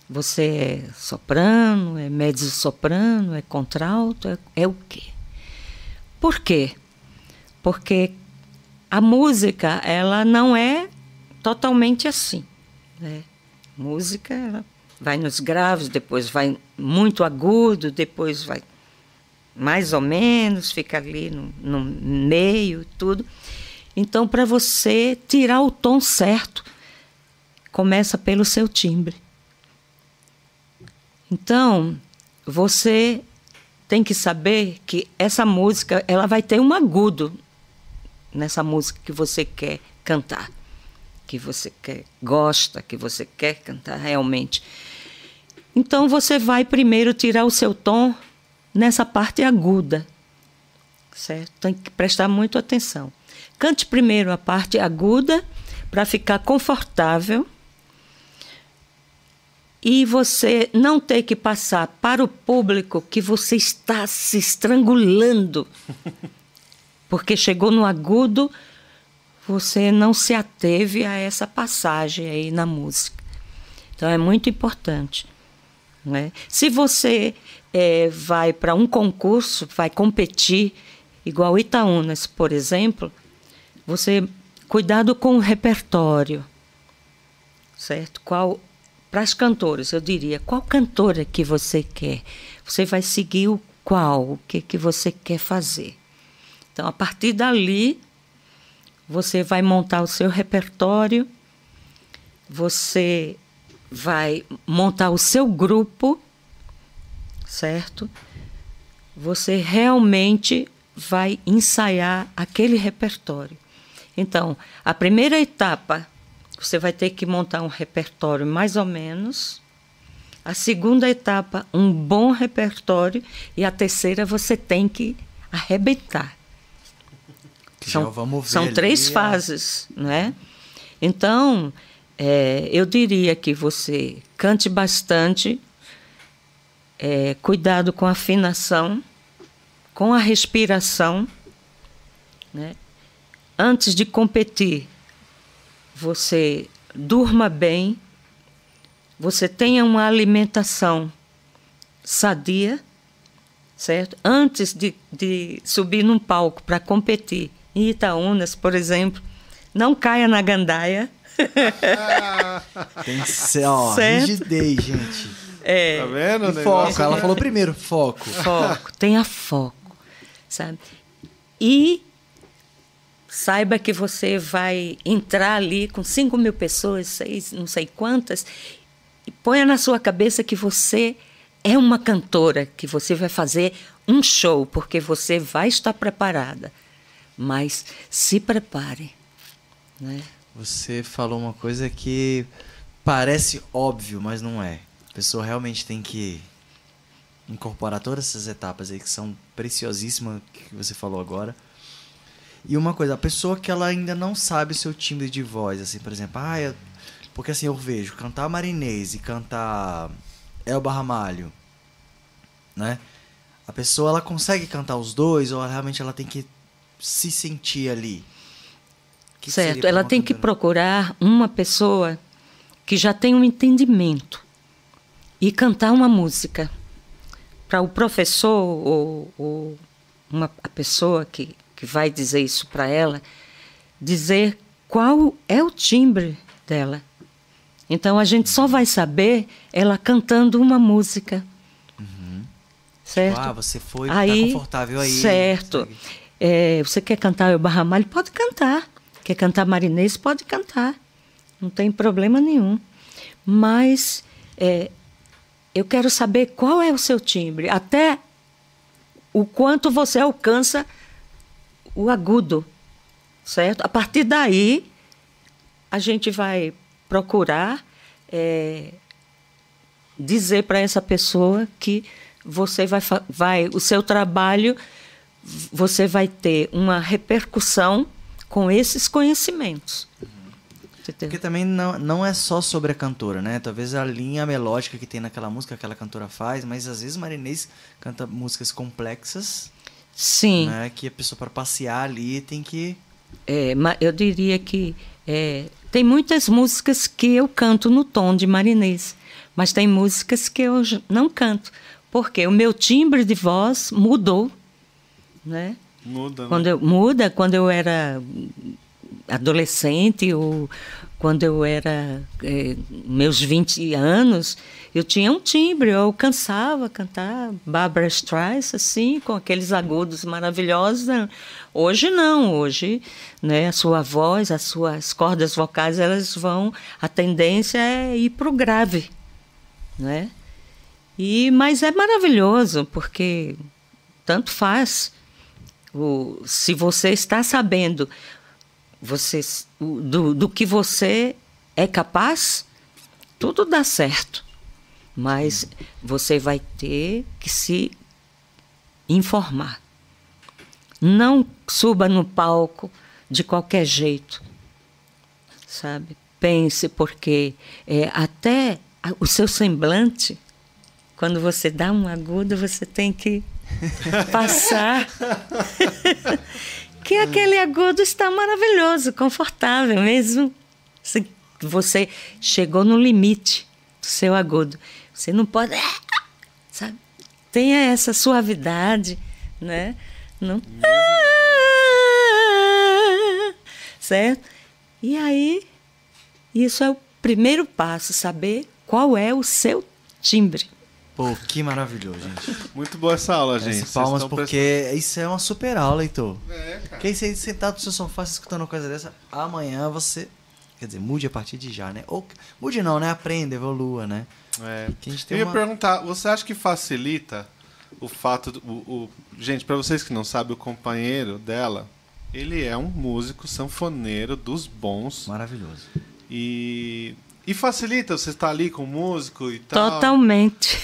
Você é soprano, é mezzo-soprano, é contralto, é, é o quê? Por quê? Porque a música ela não é totalmente assim. Né? Música ela vai nos graves, depois vai muito agudo, depois vai mais ou menos, fica ali no, no meio, tudo. Então, para você tirar o tom certo, começa pelo seu timbre. Então, você tem que saber que essa música ela vai ter um agudo nessa música que você quer cantar, que você quer, gosta, que você quer cantar realmente. Então você vai primeiro tirar o seu tom nessa parte aguda, certo? Tem que prestar muito atenção. Cante primeiro a parte aguda para ficar confortável e você não ter que passar para o público que você está se estrangulando *laughs* porque chegou no agudo, você não se ateve a essa passagem aí na música. Então é muito importante. Né? Se você é, vai para um concurso, vai competir, igual Itaúnas, por exemplo, você cuidado com o repertório, certo? Qual para as cantoras, eu diria, qual cantora que você quer? Você vai seguir o qual, o que que você quer fazer. Então, a partir dali, você vai montar o seu repertório, você vai montar o seu grupo, certo? Você realmente vai ensaiar aquele repertório. Então, a primeira etapa, você vai ter que montar um repertório mais ou menos. A segunda etapa, um bom repertório. E a terceira, você tem que arrebentar. São, são três fases, não é? Então, é, eu diria que você cante bastante, é, cuidado com a afinação, com a respiração. Né? Antes de competir, você durma bem, você tenha uma alimentação sadia, certo? Antes de, de subir num palco para competir em Itaúnas, por exemplo, não caia na gandaia. *laughs* Tem que ser, ó, certo? rigidez, gente. É. Tá vendo? E foco, ela falou primeiro, foco. Foco, tenha foco, sabe? E saiba que você vai entrar ali com 5 mil pessoas, seis, não sei quantas, e ponha na sua cabeça que você é uma cantora, que você vai fazer um show, porque você vai estar preparada. Mas se prepare. Né? Você falou uma coisa que parece óbvio, mas não é. A pessoa realmente tem que incorporar todas essas etapas aí que são preciosíssimas que você falou agora. E uma coisa, a pessoa que ela ainda não sabe o seu timbre de voz, assim, por exemplo, ah, eu... porque assim eu vejo cantar marinês e cantar Elba Ramalho, né? A pessoa ela consegue cantar os dois ou realmente ela tem que se sentir ali? Que certo, ela tem que procurar uma pessoa que já tem um entendimento e cantar uma música para o professor ou, ou uma a pessoa que, que vai dizer isso para ela dizer qual é o timbre dela. Então a gente só vai saber ela cantando uma música. Uhum. Certo? Tipo, ah, você foi, tá aí, tá confortável aí. Certo. É, você quer cantar o Barramalho? Pode cantar. Quer cantar marinês? Pode cantar. Não tem problema nenhum. Mas é, eu quero saber qual é o seu timbre, até o quanto você alcança o agudo, certo? A partir daí, a gente vai procurar é, dizer para essa pessoa que você vai, vai, o seu trabalho, você vai ter uma repercussão com esses conhecimentos. Porque também não, não é só sobre a cantora, né? Talvez a linha melódica que tem naquela música que aquela cantora faz, mas às vezes Marinês canta músicas complexas. Sim. Né? Que a pessoa para passear ali tem que. É, eu diria que é, tem muitas músicas que eu canto no tom de Marinês, mas tem músicas que eu não canto, porque o meu timbre de voz mudou, né? Muda, né? Quando eu, muda quando eu era adolescente ou quando eu era é, meus 20 anos, eu tinha um timbre, eu alcançava cantar Barbara Streisand assim, com aqueles agudos maravilhosos. Né? Hoje não, hoje, né, a sua voz, as suas cordas vocais, elas vão, a tendência é ir para o grave, né? E mas é maravilhoso porque tanto faz o, se você está sabendo você, do, do que você é capaz, tudo dá certo. Mas você vai ter que se informar. Não suba no palco de qualquer jeito, sabe? Pense, porque é, até o seu semblante, quando você dá um agudo, você tem que *laughs* passar. que aquele agudo está maravilhoso, confortável mesmo. Você chegou no limite do seu agudo. Você não pode. Sabe? Tenha essa suavidade, né? Não. Certo? E aí, isso é o primeiro passo, saber qual é o seu timbre. Pô, que maravilhoso, gente. Muito boa essa aula, gente. Esse palmas porque prestando... isso é uma super aula, Heitor. É, cara. Quem você sentado no seu sofá escutando uma coisa dessa, amanhã você. Quer dizer, mude a partir de já, né? Ou mude não, né? Aprenda, evolua, né? É. Eu ia uma... perguntar, você acha que facilita o fato. Do, o, o- gente, para vocês que não sabem, o companheiro dela, ele é um músico sanfoneiro dos bons. Maravilhoso. E. E facilita você estar ali com o músico e tal. Totalmente.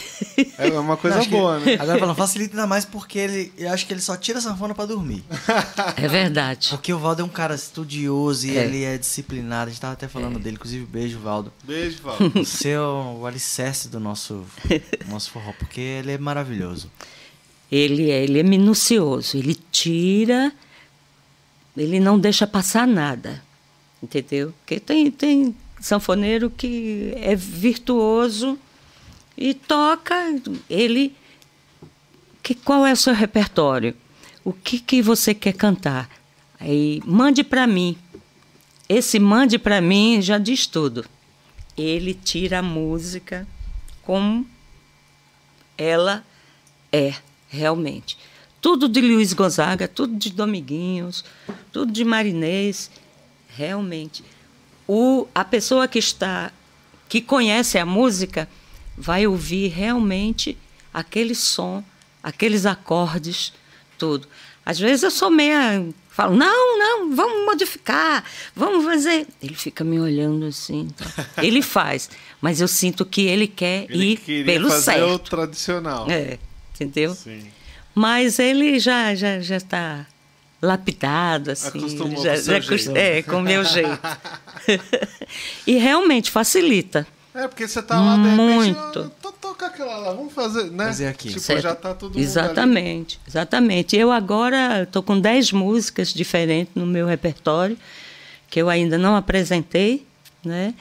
É uma coisa Não, acho que- boa, né? Agora falando, facilita ainda mais porque ele. Eu acho que ele só tira a sanfona pra dormir. *laughs* É verdade. Porque o Valdo é um cara estudioso e É. ele é disciplinado. A gente tava até falando dele, inclusive, beijo, Valdo. Beijo, Val. Você *laughs* é o o alicerce do nosso, nosso forró, porque ele é maravilhoso. Ele é, ele é minucioso, ele tira, ele não deixa passar nada, entendeu? Porque tem, tem sanfoneiro que é virtuoso e toca, ele... Que, qual é o seu repertório? O que, que você quer cantar? Aí, mande para mim. Esse mande para mim já diz tudo. Ele tira a música como ela é, realmente. Tudo de Luiz Gonzaga, tudo de Dominguinhos, tudo de Marinês, realmente. O, a pessoa que está, que conhece a música, vai ouvir realmente aquele som, aqueles acordes, tudo. Às vezes eu sou meia. Falo, não, não, vamos modificar, vamos fazer. Ele fica me olhando assim. tá? Ele *laughs* faz, mas eu sinto que ele quer Ele ir pelo fazer certo. o tradicional. É, entendeu? Sim. Mas ele já já já está lapidado assim, Acostumou já, com já jeito. é, com o meu jeito. *laughs* e realmente facilita. É, porque você tá lá, de repente, Muito. ah, to- toca aquela lá, vamos fazer, né? Fazer aqui. Tipo, Certo. já tá todo. Exatamente, exatamente. Eu agora estou com 10 músicas diferentes no meu repertório, que eu ainda não apresentei, né?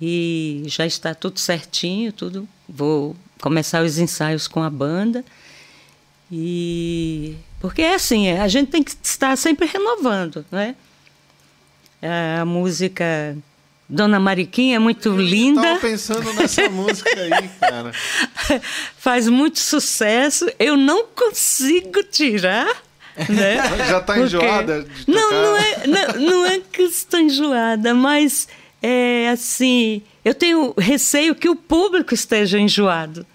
E já está tudo certinho, tudo. Vou começar os ensaios com a banda. E porque é assim, é, a gente tem que estar sempre renovando, né? A música Dona Mariquinha é muito Eu linda. tava pensando nessa *laughs* música aí, cara. faz muito sucesso. Eu não consigo tirar. Né? *laughs* Já tá Porque- enjoada de Não, não é, não, não é que estou enjoada, mas é assim, eu tenho receio que o público esteja enjoado.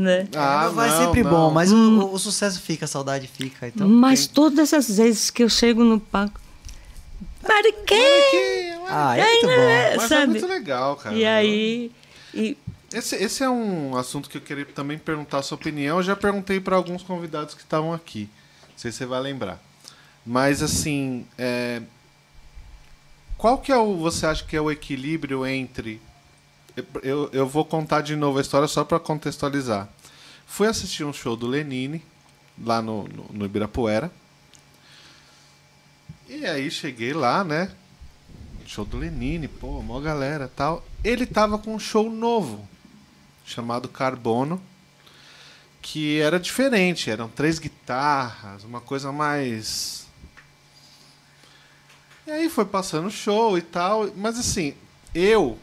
Né? Ah, não vai não, sempre não. bom, mas o, o sucesso fica, a saudade fica. Então, mas todas as vezes que eu chego no palco, Mariquinha! ah, é muito bom. Mas é sabe? muito legal, cara. E aí. E, Esse, esse é um assunto que eu queria também perguntar a sua opinião. Eu já perguntei para alguns convidados que estavam aqui. Não sei se você vai lembrar. Mas, assim, é, qual que é o, você acha que é o equilíbrio entre... Eu, eu vou contar de novo a história só para contextualizar. Fui assistir um show do Lenine, lá no, no, no Ibirapuera. E aí cheguei lá, né? Show do Lenine, pô, mó galera tal. Ele tava com um show novo, chamado Carbono, que era diferente. Eram três guitarras, uma coisa mais. E aí foi passando o show e tal. Mas assim, eu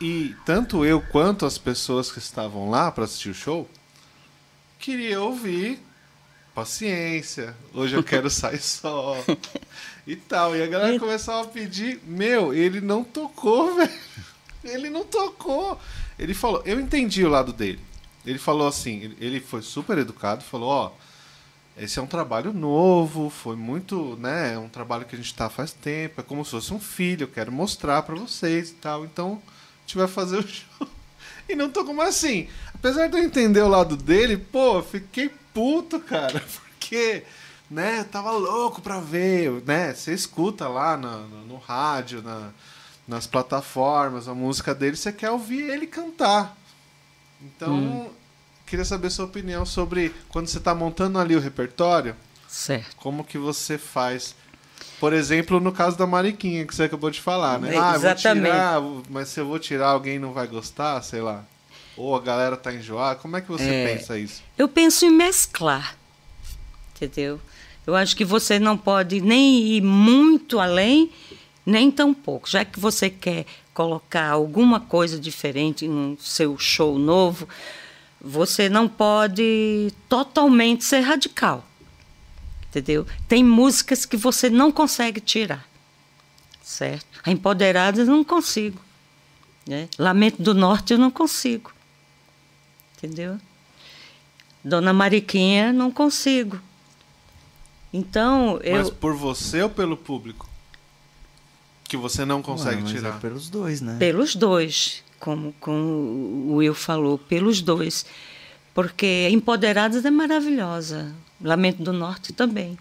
e tanto eu quanto as pessoas que estavam lá para assistir o show queria ouvir paciência, hoje eu quero *laughs* sair só e tal. E a galera começava a pedir, meu, ele não tocou, *laughs* velho. Ele não tocou. Ele falou, eu entendi o lado dele. Ele falou assim, ele- foi super educado, falou, ó, esse é um trabalho novo, foi muito, né, é um trabalho que a gente tá faz tempo, é como se fosse um filho, eu quero mostrar pra vocês e tal, então gente vai fazer o *laughs* show. E não tô como assim. Apesar de eu entender o lado dele, pô, fiquei puto, cara, *laughs* porque, né, eu tava louco pra ver, né, você escuta lá no, no, no rádio, na, nas plataformas, a música dele, você quer ouvir ele cantar. Então, queria saber sua opinião sobre quando você está montando ali o repertório, certo. como que você faz? Por exemplo, no caso da Mariquinha, que você acabou de falar, né? É, Ah, eu vou exatamente. tirar, mas se eu vou tirar, alguém não vai gostar, sei lá. Ou a galera tá enjoada. Como é que você É. pensa isso? Eu penso em mesclar, entendeu? Eu acho que você não pode nem ir muito além, nem tão pouco. Já que você quer colocar alguma coisa diferente no seu show novo, você não pode totalmente ser radical, entendeu? Tem músicas que você não consegue tirar, certo? A Empoderada eu não consigo, né? Lamento do Norte eu não consigo, entendeu? Dona Mariquinha, não consigo. Então, eu. Mas por você ou pelo público? Que você não consegue Ué, mas tirar. É pelos dois, né? Pelos dois, como, como o Will falou, pelos dois. Porque Empoderadas é maravilhosa. Lamento do Norte também.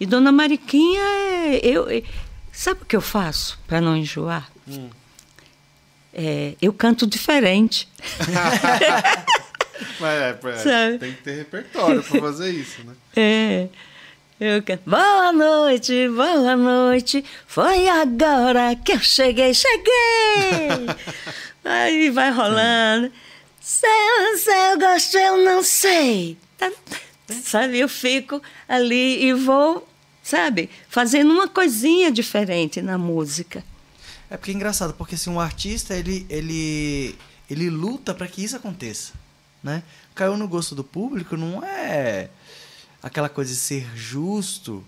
E Dona Mariquinha, é, eu, é- sabe o que eu faço para não enjoar? Hum. É, eu canto diferente. *laughs* Mas é, é, tem que ter repertório pra fazer isso, né? *laughs* É. Eu canto. Boa noite, boa noite. Foi agora que eu cheguei, cheguei. *laughs* Aí vai rolando. Seu, seu gosto eu não sei. Tá- Sabe, eu fico ali e vou, sabe, fazendo uma coisinha diferente na música. É porque é engraçado, porque assim, um artista, ele, ele, ele luta para que isso aconteça, né? Caiu no gosto do público não é aquela coisa de ser justo,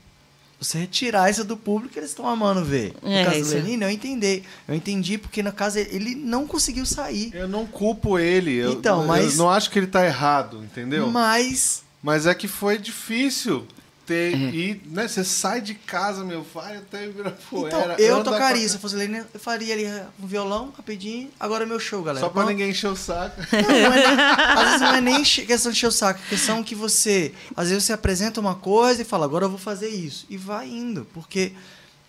você retirar isso do público, eles estão amando ver. No É, caso isso. do Lenine, eu entendi. Eu entendi porque, no caso, ele não conseguiu sair. Eu não culpo ele. Eu, Então, mas- eu não acho que ele tá errado, entendeu? Mas Mas é que foi difícil ter. É. E, né, você sai de casa, meu, vai até Ibirapuera. Então, eu tocaria, pra- se eu fosse Lenine, eu faria ali um violão rapidinho. Agora é meu show, galera. Só pra Vamos- ninguém encher o saco. Não, não é às vezes não é nem questão de encher o saco, é questão que você. Às vezes você apresenta uma coisa e fala, agora eu vou fazer isso. E vai indo. Porque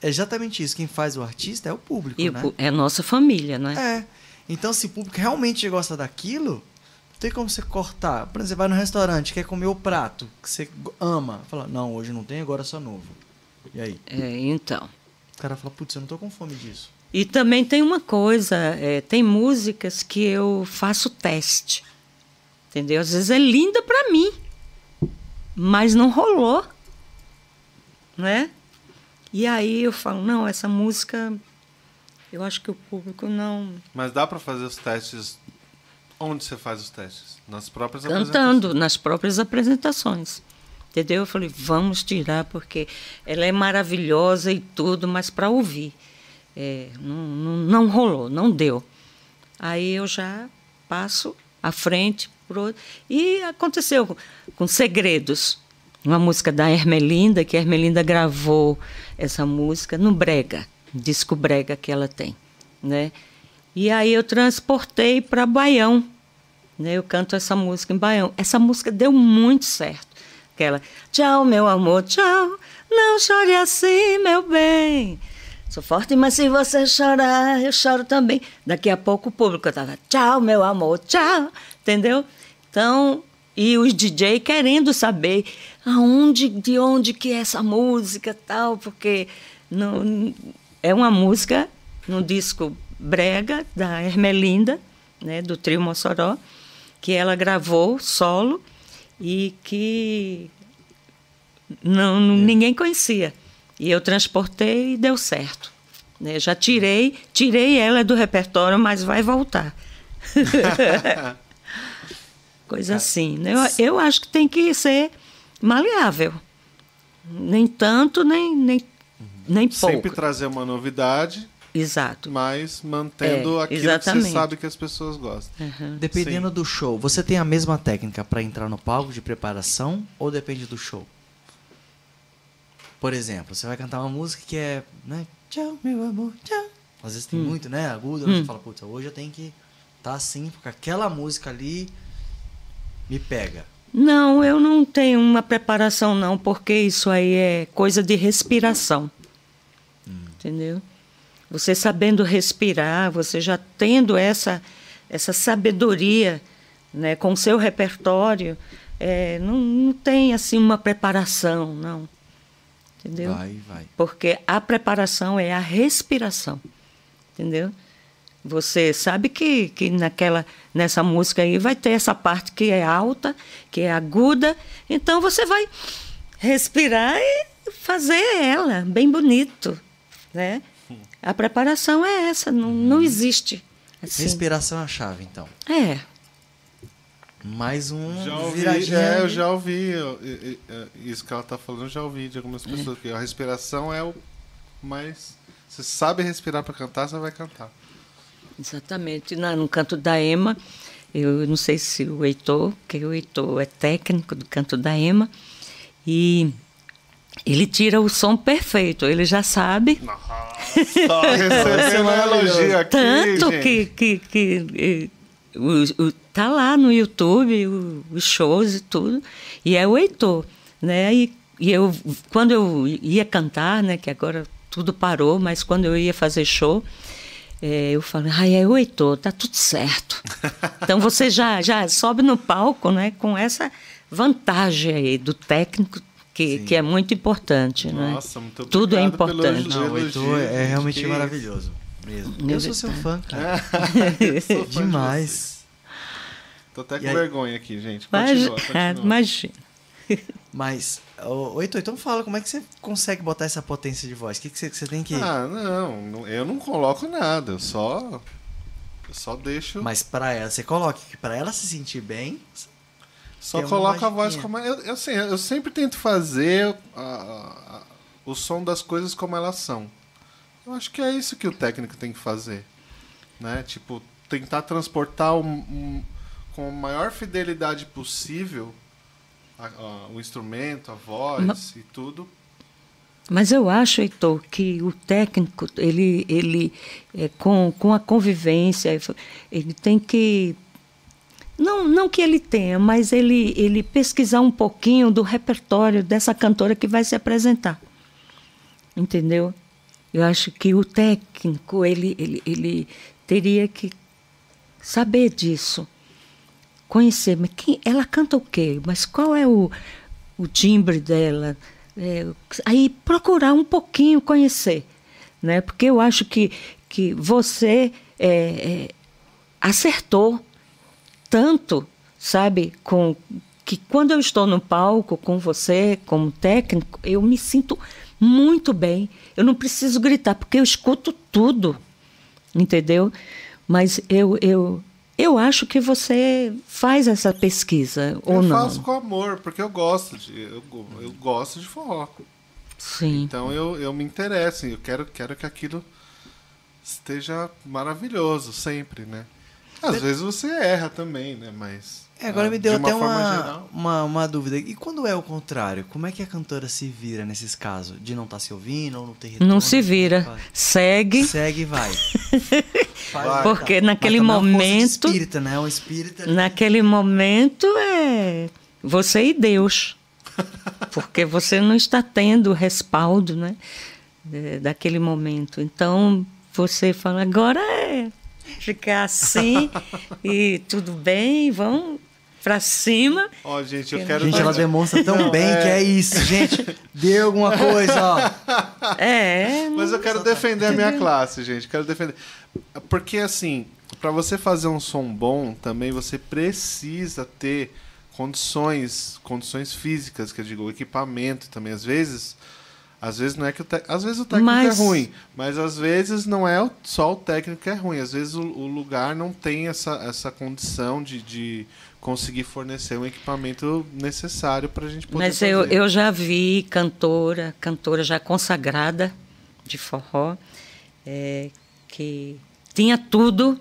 é exatamente isso. Quem faz o artista é o público. E né? é a nossa família, não é? É. Então, se o público realmente gosta daquilo, tem como você cortar. Por exemplo, você vai no restaurante, quer comer o prato que você ama. Fala, não, hoje não tem, agora é só novo. E aí? É, então. O cara fala, putz, eu não tô com fome disso. E também tem uma coisa, é, tem músicas que eu faço teste. Entendeu? Às vezes é linda para mim, mas não rolou. Né? E aí eu falo, não, essa música eu acho que o público não Mas dá pra fazer os testes. Onde você faz os testes? Nas próprias cantando nas próprias apresentações. Entendeu? Eu falei, vamos tirar porque ela é maravilhosa e tudo, mas para ouvir. É, não, não, não rolou, não deu. Aí eu já passo à frente pro e aconteceu com, com Segredos, uma música da Hermelinda, que a Hermelinda gravou essa música no Brega, disco Brega que ela tem, né? E aí eu transportei para Baião, né? Eu canto essa música em Baião. Essa música deu muito certo. Aquela, tchau, meu amor, tchau, não chore assim, meu bem. Sou forte, mas se você chorar, eu choro também. Daqui a pouco o público estava, tchau, meu amor, tchau, entendeu? Então, e os DJ querendo saber aonde, de onde que é essa música tal, porque não, é uma música no disco Brega, da Hermelinda, né, do trio Mossoró, que ela gravou solo e que não, não- ninguém conhecia. E eu transportei e deu certo. né? Já tirei, tirei ela do repertório, mas vai voltar. *laughs* Coisa assim. né? Eu, eu acho que tem que ser maleável. Nem tanto, nem, nem, nem pouco. Sempre trazer uma novidade, Exato. mas mantendo É, aquilo que você exatamente. sabe que as pessoas gostam. Uhum. Dependendo Sim. do show, você tem a mesma técnica para entrar no palco de preparação ou depende do show? Por exemplo, você vai cantar uma música que é, né? Tchau, meu amor, tchau. Às vezes tem Hum. muito, né? Agudo, você fala, putz, hoje eu tenho que tá assim, porque aquela música ali me pega. Não, eu não tenho uma preparação, não, porque isso aí é coisa de respiração. Entendeu? Você sabendo respirar, você já tendo essa, essa sabedoria né, com o seu repertório, é, não, não tem assim uma preparação, não. Entendeu? Vai, vai. Porque a preparação é a respiração. Entendeu? Você sabe que, que naquela, nessa música aí vai ter essa parte que é alta, que é aguda. Então você vai respirar e fazer ela bem bonito. Né? A preparação é essa, não, não existe. Assim. Respiração é a chave, então. É. Mais um Já ouvi, é, eu já ouvi eu- eu- eu- eu- isso que ela tá falando, eu já ouvi de algumas pessoas que a respiração é o mais você sabe respirar para cantar, você vai cantar. Exatamente. Na, no canto da Ema, Eu não sei se o Heitor, que o Heitor é técnico do canto da Ema, e ele tira o som perfeito, ele já sabe. Só *laughs* recebendo elogio aqui, Tanto gente. que, que, que o, o- tá lá no YouTube, o- os shows e tudo, e é o Heitor, né? E, e eu, quando eu ia cantar, né, que agora tudo parou, mas quando eu ia fazer show, eh, eu falo, ai, é o Heitor, tá tudo certo. *laughs* Então você já, já sobe no palco, né, com essa vantagem aí do técnico, que, que é muito importante, né? Nossa, muito Tudo é importante. Não, o Heitor é realmente maravilhoso. Mesmo. Eu sou seu fã, cara. *laughs* Eu sou fã de Demais. vocês. Tô até com aí? vergonha aqui, gente. Mas, Continua, é, continua. imagina. Mas, ô, Heitor, então fala, como é que você consegue botar essa potência de voz? O que, que você, que você tem que. Ah, não, eu não coloco nada, eu só. Eu só deixo. Mas pra ela, você coloca que pra ela se sentir bem. Só coloco a voz como. Eu, eu, sei, eu sempre tento fazer a- a- a- o som das coisas como elas são. Eu acho que é isso que o técnico tem que fazer. Né? Tipo, tentar transportar um- um- com a maior fidelidade possível a- a- o instrumento, a voz Ma- e tudo. Mas eu acho, Heitor, que o técnico, ele, ele é, com, com a convivência, ele tem que. Não, não que ele tenha, mas ele, ele pesquisar um pouquinho do repertório dessa cantora que vai se apresentar. Entendeu? Eu acho que o técnico, ele, ele, ele teria que saber disso. Conhecer, mas quem, ela canta o quê? Mas qual é o, o timbre dela? É, aí procurar um pouquinho conhecer, né? Porque eu acho que, que você é, é, acertou tanto, sabe, com que quando eu estou no palco com você como técnico, eu me sinto muito bem. Eu não preciso gritar porque eu escuto tudo, entendeu? Mas eu eu eu acho que você faz essa pesquisa ou eu não? faço com amor, porque eu gosto de. Eu, eu gosto de forró. Sim. Então eu, eu me interesso, eu quero, quero que aquilo esteja maravilhoso sempre, né? Às vezes você erra também, né? Mas. É, agora ah, me deu de uma até forma uma, geral- uma, uma dúvida. E quando é o contrário? Como é que a cantora se vira nesses casos? De não estar se ouvindo ou não ter retorno? Não se vira. Faz. Segue. Segue e vai. *laughs* Vai. Porque Mas naquele é de momento. espírita, né? Um espírito ali. Naquele momento é você e Deus. *laughs* Porque você não está tendo o respaldo, né? é, daquele momento. Então você fala, agora é ficar assim e tudo bem, vamos para cima. Ó, gente, eu quero. Gente, ela demonstra tão Não, bem é- que é isso, gente. Deu alguma coisa, ó. *laughs* É, Mas eu quero defender a minha classe, gente. Quero defender. Porque, assim, para você fazer um som bom, também você precisa ter condições, condições físicas, que eu digo, o equipamento também. Às vezes, às vezes não é que o te- às vezes o técnico Mas- é ruim, mas às vezes não é o- só o técnico que é ruim. Às vezes o, o lugar não tem essa, essa condição de, de conseguir fornecer um equipamento necessário para a gente poder Mas eu, fazer. eu já vi cantora, cantora já consagrada de forró, é, que tinha tudo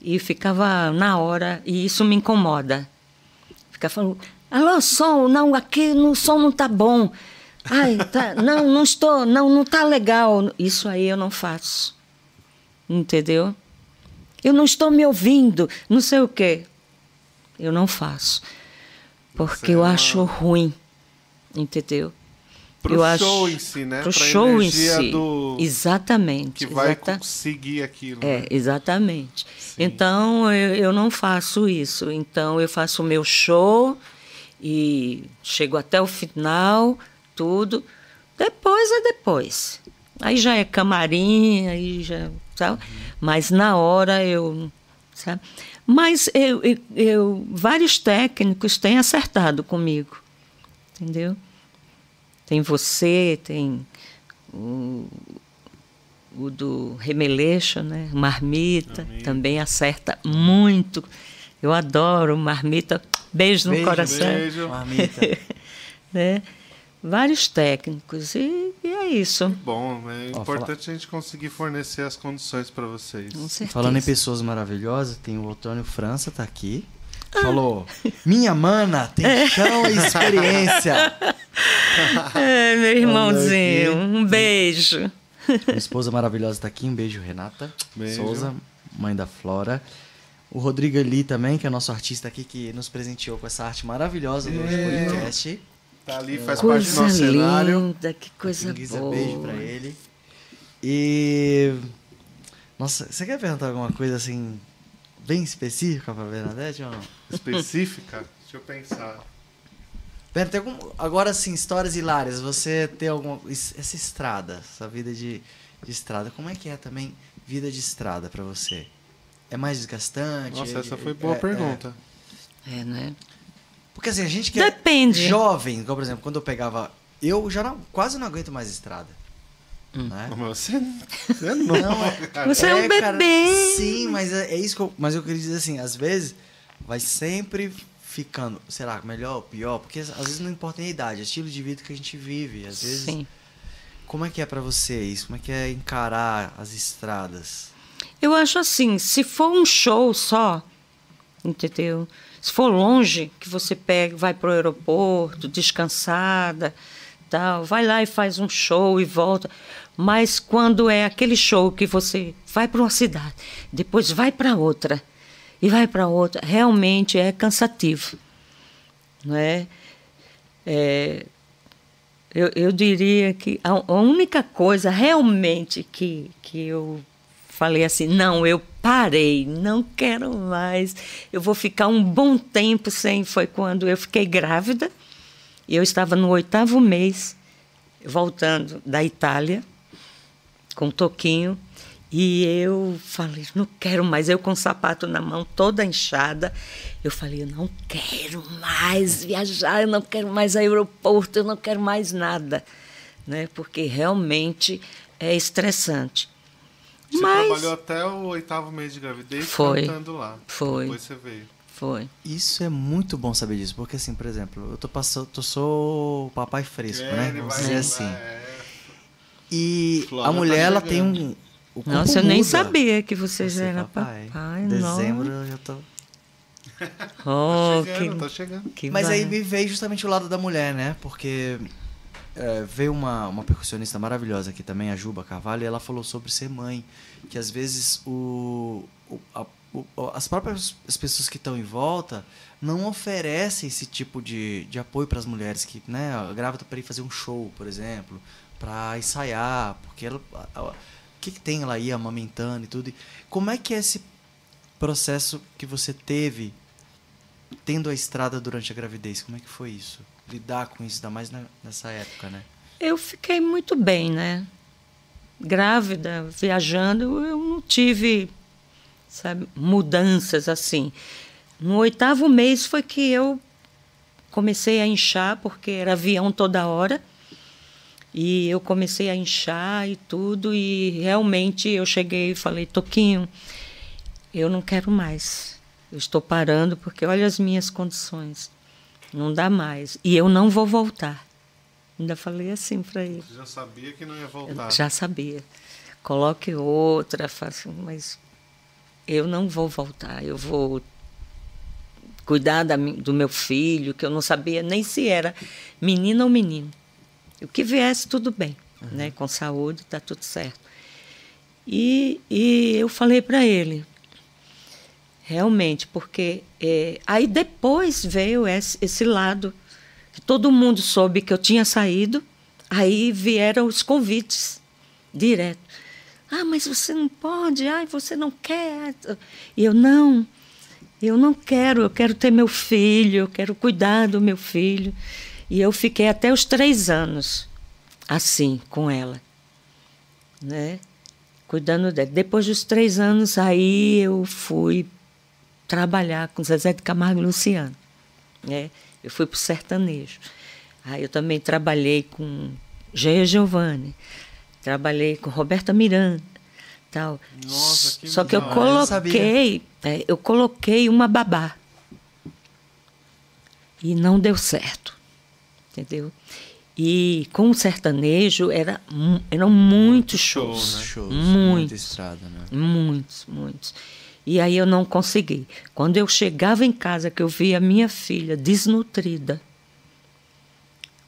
e ficava na hora, e isso me incomoda. Ficar falando, alô, som, não, aqui no som não tá bom. Ai, tá, não, não estou, não, não tá legal. Isso aí eu não faço. Entendeu? Eu não estou me ouvindo, não sei o quê. Eu não faço. Porque Você é eu uma- acho ruim. Entendeu? Pro eu show acho, em si, né? Pro Pra show em si. do- Exatamente. que vai exata- conseguir aquilo. é, né? exatamente. Sim. Então, eu, eu não faço isso. Então, eu faço o meu show e chego até o final, tudo. Depois é depois. Aí já é camarim, aí já. Sabe? Mas na hora eu. Sabe? Mas eu, eu, eu- vários técnicos têm acertado comigo. Entendeu? Tem você, tem o, o do Remeleixo, né? Marmita, Marmita. também acerta muito. Eu adoro Marmita. Beijo no Beijo, coração. Beijo. Marmita. *laughs* Né? Vários técnicos. E, e é isso. Bom, é Ó, importante a gente conseguir fornecer as condições para vocês. Com certeza. Falando em pessoas maravilhosas, tem o Otônio França, tá aqui. falou: Minha mana tem chão e experiência. *laughs* É, meu irmãozinho, um beijo. Minha esposa maravilhosa está aqui. Um beijo, Renata Beijo. Souza, mãe da Flora. O Rodrigo Ali também, que é nosso artista aqui, que nos presenteou com essa arte maravilhosa do nosso podcast. Tá ali, faz parte do Coisa nosso cenário. linda, que coisa Guisa, boa. beijo pra ele. E. Nossa, você quer perguntar alguma coisa assim, bem específica pra Bernadette ou não? Específica? Deixa eu pensar. Pera, tem algum. Agora sim, histórias hilárias. Você tem alguma. es- Essa estrada, essa vida de, de estrada, como é que é também vida de estrada pra você? É mais desgastante? Nossa, É- essa foi boa é- pergunta. É, né? Porque assim, a gente que é Depende. jovem, igual, por exemplo, quando eu pegava. Eu já não- quase não aguento mais estrada. Né? Mas Você, você é novo, Não, é- cara. Você é um bebê. sim, mas é, é isso que eu. Mas eu queria dizer assim, às vezes vai sempre ficando, sei lá, melhor ou pior, porque às vezes não importa nem a idade, é estilo de vida que a gente vive. Às vezes. Sim. Como é que é pra você isso? Como é que é encarar as estradas? Eu acho assim, se for um show só, entendeu? Se for longe, que você pega, vai para o aeroporto, descansada, tal, vai lá e faz um show e volta. Mas quando é aquele show que você vai para uma cidade, depois vai para outra e vai para outra, realmente é cansativo, não é? É, eu, eu diria que a, única coisa realmente que, que eu falei assim, não, eu parei, não quero mais, eu vou ficar um bom tempo sem, foi quando eu fiquei grávida, e eu estava no oitavo mês, voltando da Itália, com o Toquinho, e eu falei, não quero mais, eu com o sapato na mão, toda inchada, eu falei, eu não quero mais viajar, eu não quero mais aeroporto, eu não quero mais nada, né? porque realmente é estressante. Você Mas- trabalhou até o oitavo mês de gravidez Foi. cantando lá. Foi. Depois você veio. Foi. Isso é muito bom saber disso, porque assim, por exemplo, eu tô passando, eu sou o papai fresco, É, né? Vamos vai- dizer vai- assim. é. E Flora a tá mulher, ela chegando. tem um. O Nossa, eu nem muda. sabia que você já Você, era papai. papai. Dezembro não. eu já tô. Oh, Tá chegando, que, tá chegando. que Mas aí ba- me veio justamente o lado da mulher, né? Porque é, veio uma, uma percussionista maravilhosa aqui também, a Juba Carvalho, e ela falou sobre ser mãe. Que às vezes o, o- a- o- as próprias as pessoas que estão em volta não oferecem esse tipo de, de apoio para as mulheres que, né, grávida para ir fazer um show, por exemplo, para ensaiar, porque ela, a- a- o que, que tem ela aí amamentando e tudo. Como é que é esse processo que você teve tendo a estrada durante a gravidez, como é que foi isso? Lidar com isso, ainda mais nessa época, né? Eu fiquei muito bem, né? Grávida, viajando, eu não tive, sabe, mudanças assim. No oitavo mês foi que eu comecei a inchar, porque era avião toda hora. E eu comecei a inchar e tudo, e realmente eu cheguei e falei, Toquinho, eu não quero mais. Eu estou parando porque olha as minhas condições. Não dá mais. E eu não vou voltar. Ainda falei assim para ele. Você já sabia que não ia Eu voltar. já sabia. Coloque outra, faça, mas eu não vou voltar. Eu vou cuidar da do meu filho, que eu não sabia nem se era menina ou menino. O que viesse, tudo bem, né? Com saúde, está tudo certo. E, e eu falei para ele, realmente, porque eh, aí depois veio esse, esse lado que todo mundo soube que eu tinha saído, aí vieram os convites direto. Ah, mas você não pode, ai, você não quer. E eu, não, eu não quero, eu quero ter meu filho, eu quero cuidar do meu filho. E eu fiquei até os três anos assim, com ela, né? Cuidando dela. Depois dos três anos, aí eu fui trabalhar com Zezé de Camargo e Luciano, né? Eu fui para o sertanejo. Aí eu também trabalhei com Geia Giovanni, trabalhei com Roberta Miranda, tal. Nossa, que Só que eu. Eu sabia. coloquei, é, eu coloquei uma babá e não deu certo, entendeu? E com o sertanejo era, eram muitos show, shows, né? Shows, Muitos. muita estrada, né? muitos, muitos. E aí eu não consegui. Quando eu chegava em casa, que eu via minha filha desnutrida,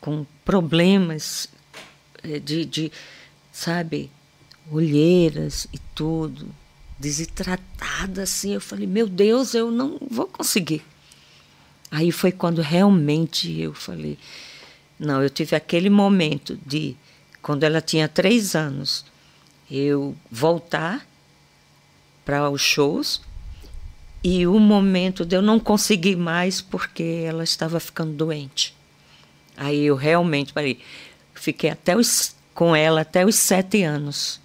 com problemas eh, de, de sabe, olheiras e tudo, desidratada assim, eu falei, meu Deus, eu não vou conseguir. Aí foi quando realmente eu falei, não, eu tive aquele momento de, quando ela tinha três anos, eu voltar para os shows e o momento de eu não conseguir mais porque ela estava ficando doente. Aí eu realmente falei, fiquei até os, com ela até os sete anos.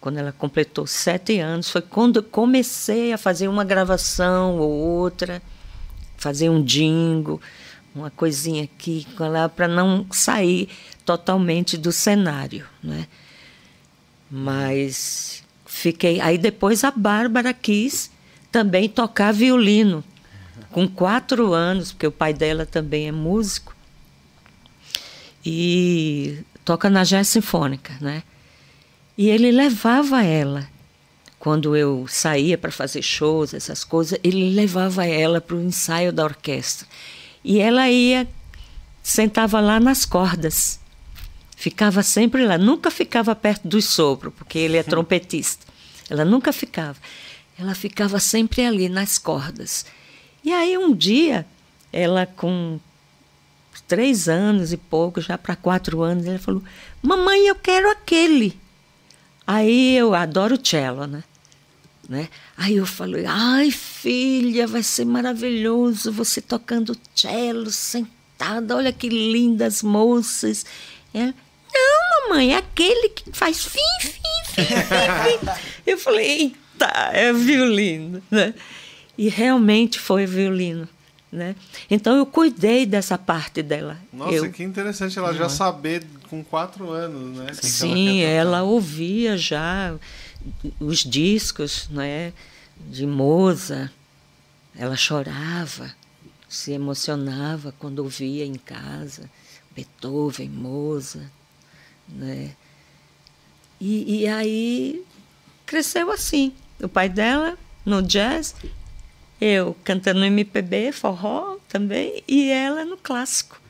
Quando ela completou sete anos, foi quando eu comecei a fazer uma gravação ou outra, fazer um jingle, uma coisinha aqui, para não sair totalmente do cenário, né? Mas fiquei. Aí depois a Bárbara quis também tocar violino, com quatro anos, porque o pai dela também é músico e toca na jazz sinfônica, né? E ele levava ela quando eu saía para fazer shows, essas coisas, ele levava ela para o ensaio da orquestra. E ela ia, sentava lá nas cordas. Ficava sempre lá, nunca ficava perto do sopro, porque ele é trompetista. Ela nunca ficava. Ela ficava sempre ali nas cordas. E aí um dia, ela com três anos e pouco, já para quatro anos, ela falou: Mamãe, eu quero aquele. Aí eu adoro cello, né? né? Aí eu falei: Ai, filha, vai ser maravilhoso você tocando cello sentada, olha que lindas moças. Ela, não, mamãe, é aquele que faz fim, fim, fim, fim, fim. *laughs* Eu falei, eita, é violino, né? E realmente foi violino. Né? Então eu cuidei dessa parte dela. Nossa, eu, que interessante ela já saber com quatro anos, né? Sim, ela, ela, ouvia já os discos, né, de Moza. Ela chorava, se emocionava quando ouvia em casa Beethoven, Mozart, né? E, e aí cresceu assim. O pai dela no jazz, eu cantando MPB, forró também, e ela no clássico.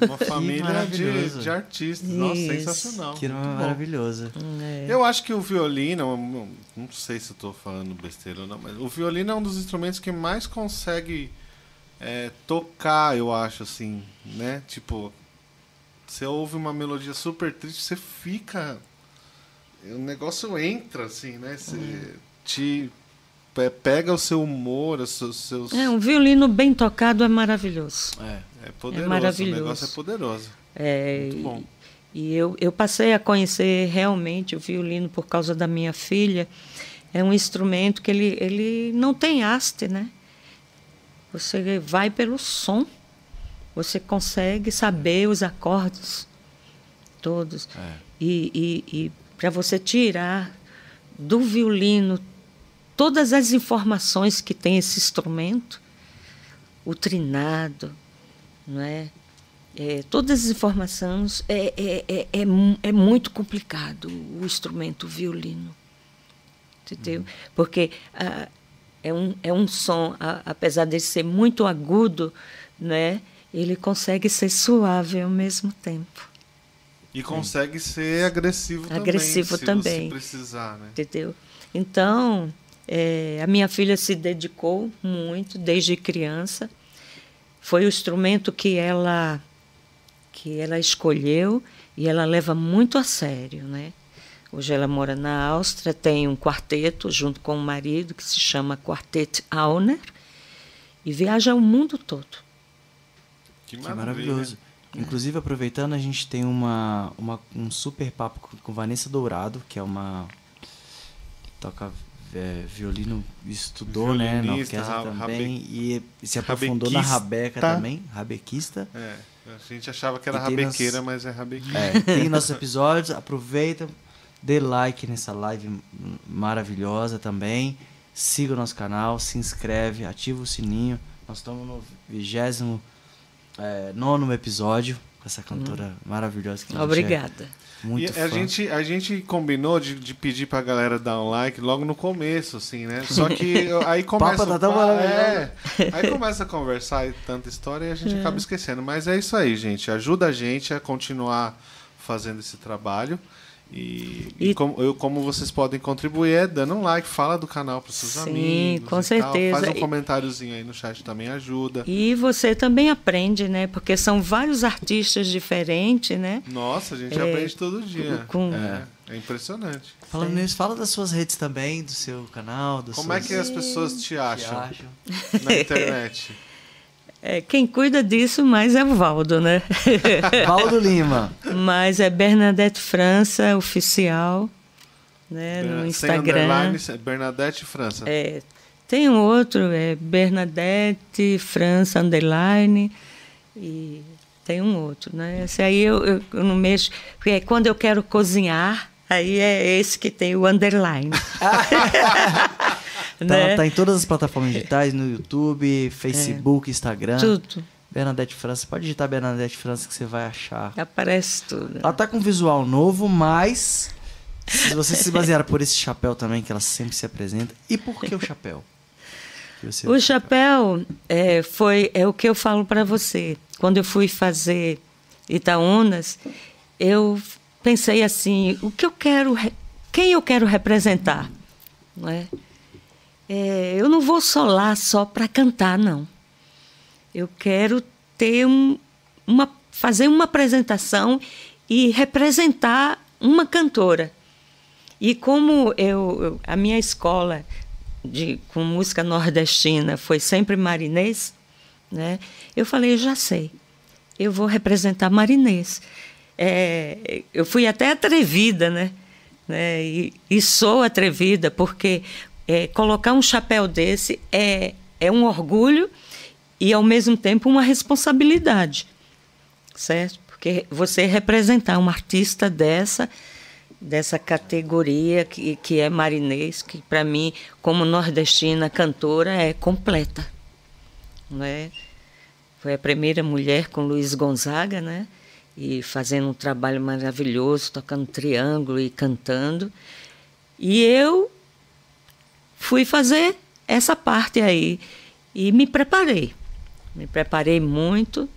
Uma *laughs* família de, de, artistas. Isso. Nossa, sensacional. Que maravilhoso. É. Eu acho que o violino, não sei se estou falando besteira ou não, mas o violino é um dos instrumentos que mais consegue é, tocar, eu acho, assim, né? Tipo, você ouve uma melodia super triste, você fica. O negócio entra, assim, né? Você hum. te pega o seu humor, os seus, seus. É, um violino bem tocado é maravilhoso. É, é poderoso. É maravilhoso. O negócio é poderoso. É, Muito bom. E, e eu, eu passei a conhecer realmente o violino por causa da minha filha. É um instrumento que ele, ele não tem haste, né? Você vai pelo som. Você consegue saber os acordes todos. É. E, e, e para você tirar do violino todas as informações que tem esse instrumento, o trinado, não é? É, todas as informações é, é, é, é, é muito complicado o instrumento o violino entendeu? Uhum. Porque ah, é, um, é um som, a, apesar de ser muito agudo, né? Ele consegue ser suave ao mesmo tempo. E consegue ser agressivo, agressivo também, também, se precisar, né? Entendeu? Então, é, a minha filha se dedicou muito desde criança. Foi o instrumento que ela que ela escolheu e ela leva muito a sério, né? Hoje ela mora na Áustria, tem um quarteto junto com o marido que se chama Quartet Auner e viaja o mundo todo. Que, que maravilhoso. Inclusive, aproveitando, a gente tem uma, uma, um super papo com, Vanessa Dourado, que é uma. toca é, violino, estudou né, na orquestra também. E, se aprofundou na rabeca também, rabequista. É, a gente achava que era rabequeira, mas é rabequista. É, tem nossos episódios, aproveita, dê like nessa live maravilhosa também. Siga o nosso canal, se inscreve, ativa o sininho. Nós estamos no vigésimo é, nono episódio, essa cantora maravilhosa que a gente é. Obrigada. Muito e fã. a gente, a gente combinou de, de pedir pra galera dar um like logo no começo, assim, né? Só que *laughs* aí começa. Papo tá tão é, aí começa a conversar e tanta história e a gente acaba esquecendo. Mas é isso aí, gente. Ajuda a gente a continuar fazendo esse trabalho. E, e E- como, eu- como vocês podem contribuir é dando um like, fala do canal para seus Sim, amigos. com e tal. certeza. Faz um comentáriozinho aí no chat também ajuda. E você também aprende, né? Porque são vários artistas diferentes, né? Nossa, a gente É, aprende todo dia. com- É, é impressionante. Falando nisso, fala das suas redes também, do seu canal, dos Como é que as pessoas te te acham acham? na internet? *laughs* É, quem cuida disso mais é o Valdo, né? *laughs* Valdo Lima. Mas é Bernadette França Oficial, né? No Sem Instagram. underline, sem- Bernadette França. É, tem um outro, é Bernadette França Underline. E tem um outro, né? Esse aí eu, eu, eu não mexo. Porque é quando eu quero cozinhar, aí é esse que tem o underline. *laughs* Tá, né? tá em todas as plataformas digitais, no YouTube, Facebook, Instagram. Tudo. Bernadette França. Pode digitar Bernadette França que você vai achar. Aparece tudo. Ela tá com um visual novo, mas se você se basear por esse chapéu também, que ela sempre se apresenta. E por que o chapéu? Que O chapéu é, foi é o que eu falo para você. Quando eu fui fazer Itaúnas, eu pensei assim, o que eu quero, quem eu quero representar, não é? É, eu não vou lá só para cantar, não. Eu quero ter um, uma fazer uma apresentação e representar uma cantora. E como eu, a minha escola de, com música nordestina foi sempre marinês, né? Eu falei, já sei, eu vou representar marinês. É, eu fui até atrevida, né? né? E, e sou atrevida porque é, colocar um chapéu desse é, é um orgulho e ao mesmo tempo uma responsabilidade, certo? Porque você representar uma artista dessa dessa categoria que, que é marinês, que para mim, como nordestina cantora, é completa. Né? Foi a primeira mulher com Luiz Gonzaga, né? E fazendo um trabalho maravilhoso, tocando triângulo e cantando. E eu fui fazer essa parte aí e me preparei. Me preparei muito.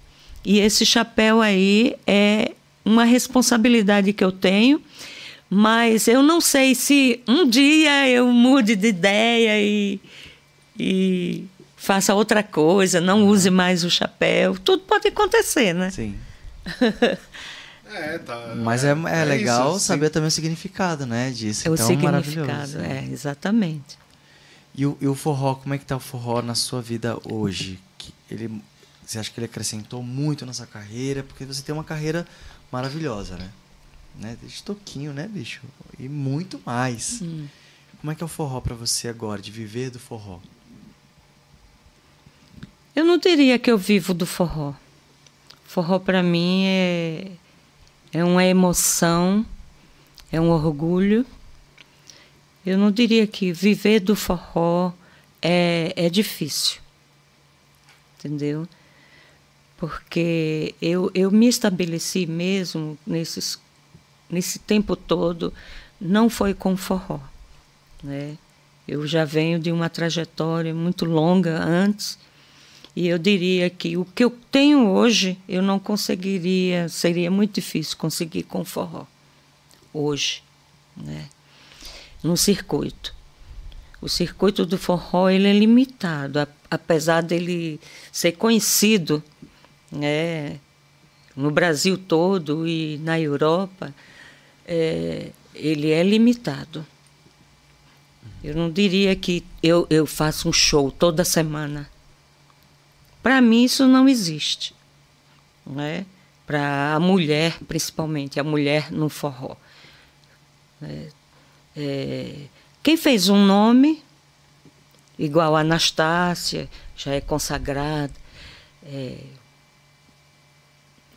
E esse chapéu aí é uma responsabilidade que eu tenho, mas eu não sei se um dia eu mude de ideia e, e faça outra coisa, não use mais o chapéu. Tudo pode acontecer, né? Sim. *laughs* É, tá. Mas é, é, é legal isso, saber também o significado, né, disso. É o então, significado, maravilhoso. é, exatamente. E o, e o forró, como é que tá o forró na sua vida hoje? Que ele, você acha que ele acrescentou muito na sua carreira? Porque você tem uma carreira maravilhosa, né? né? Desde toquinho, né, bicho? E muito mais. Hum. Como é que é o forró pra você agora, de viver do forró? Eu não diria que eu vivo do forró. Forró para mim é, é uma emoção, é um orgulho. Eu não diria que viver do forró é, é difícil, entendeu? Porque eu, eu me estabeleci mesmo nesses, nesse tempo todo, não foi com forró. Né? Eu já venho de uma trajetória muito longa antes, e eu diria que o que eu tenho hoje, eu não conseguiria, seria muito difícil conseguir com forró, hoje, né? No circuito. O circuito do forró ele é limitado, apesar dele ser conhecido né, no Brasil todo e na Europa, é, ele é limitado. Eu não diria que eu, eu faço um show toda semana. Para mim, isso não existe. Né? Para a mulher, principalmente, a mulher no forró. É, é, quem fez um nome, igual a Anastácia, já é consagrada. É,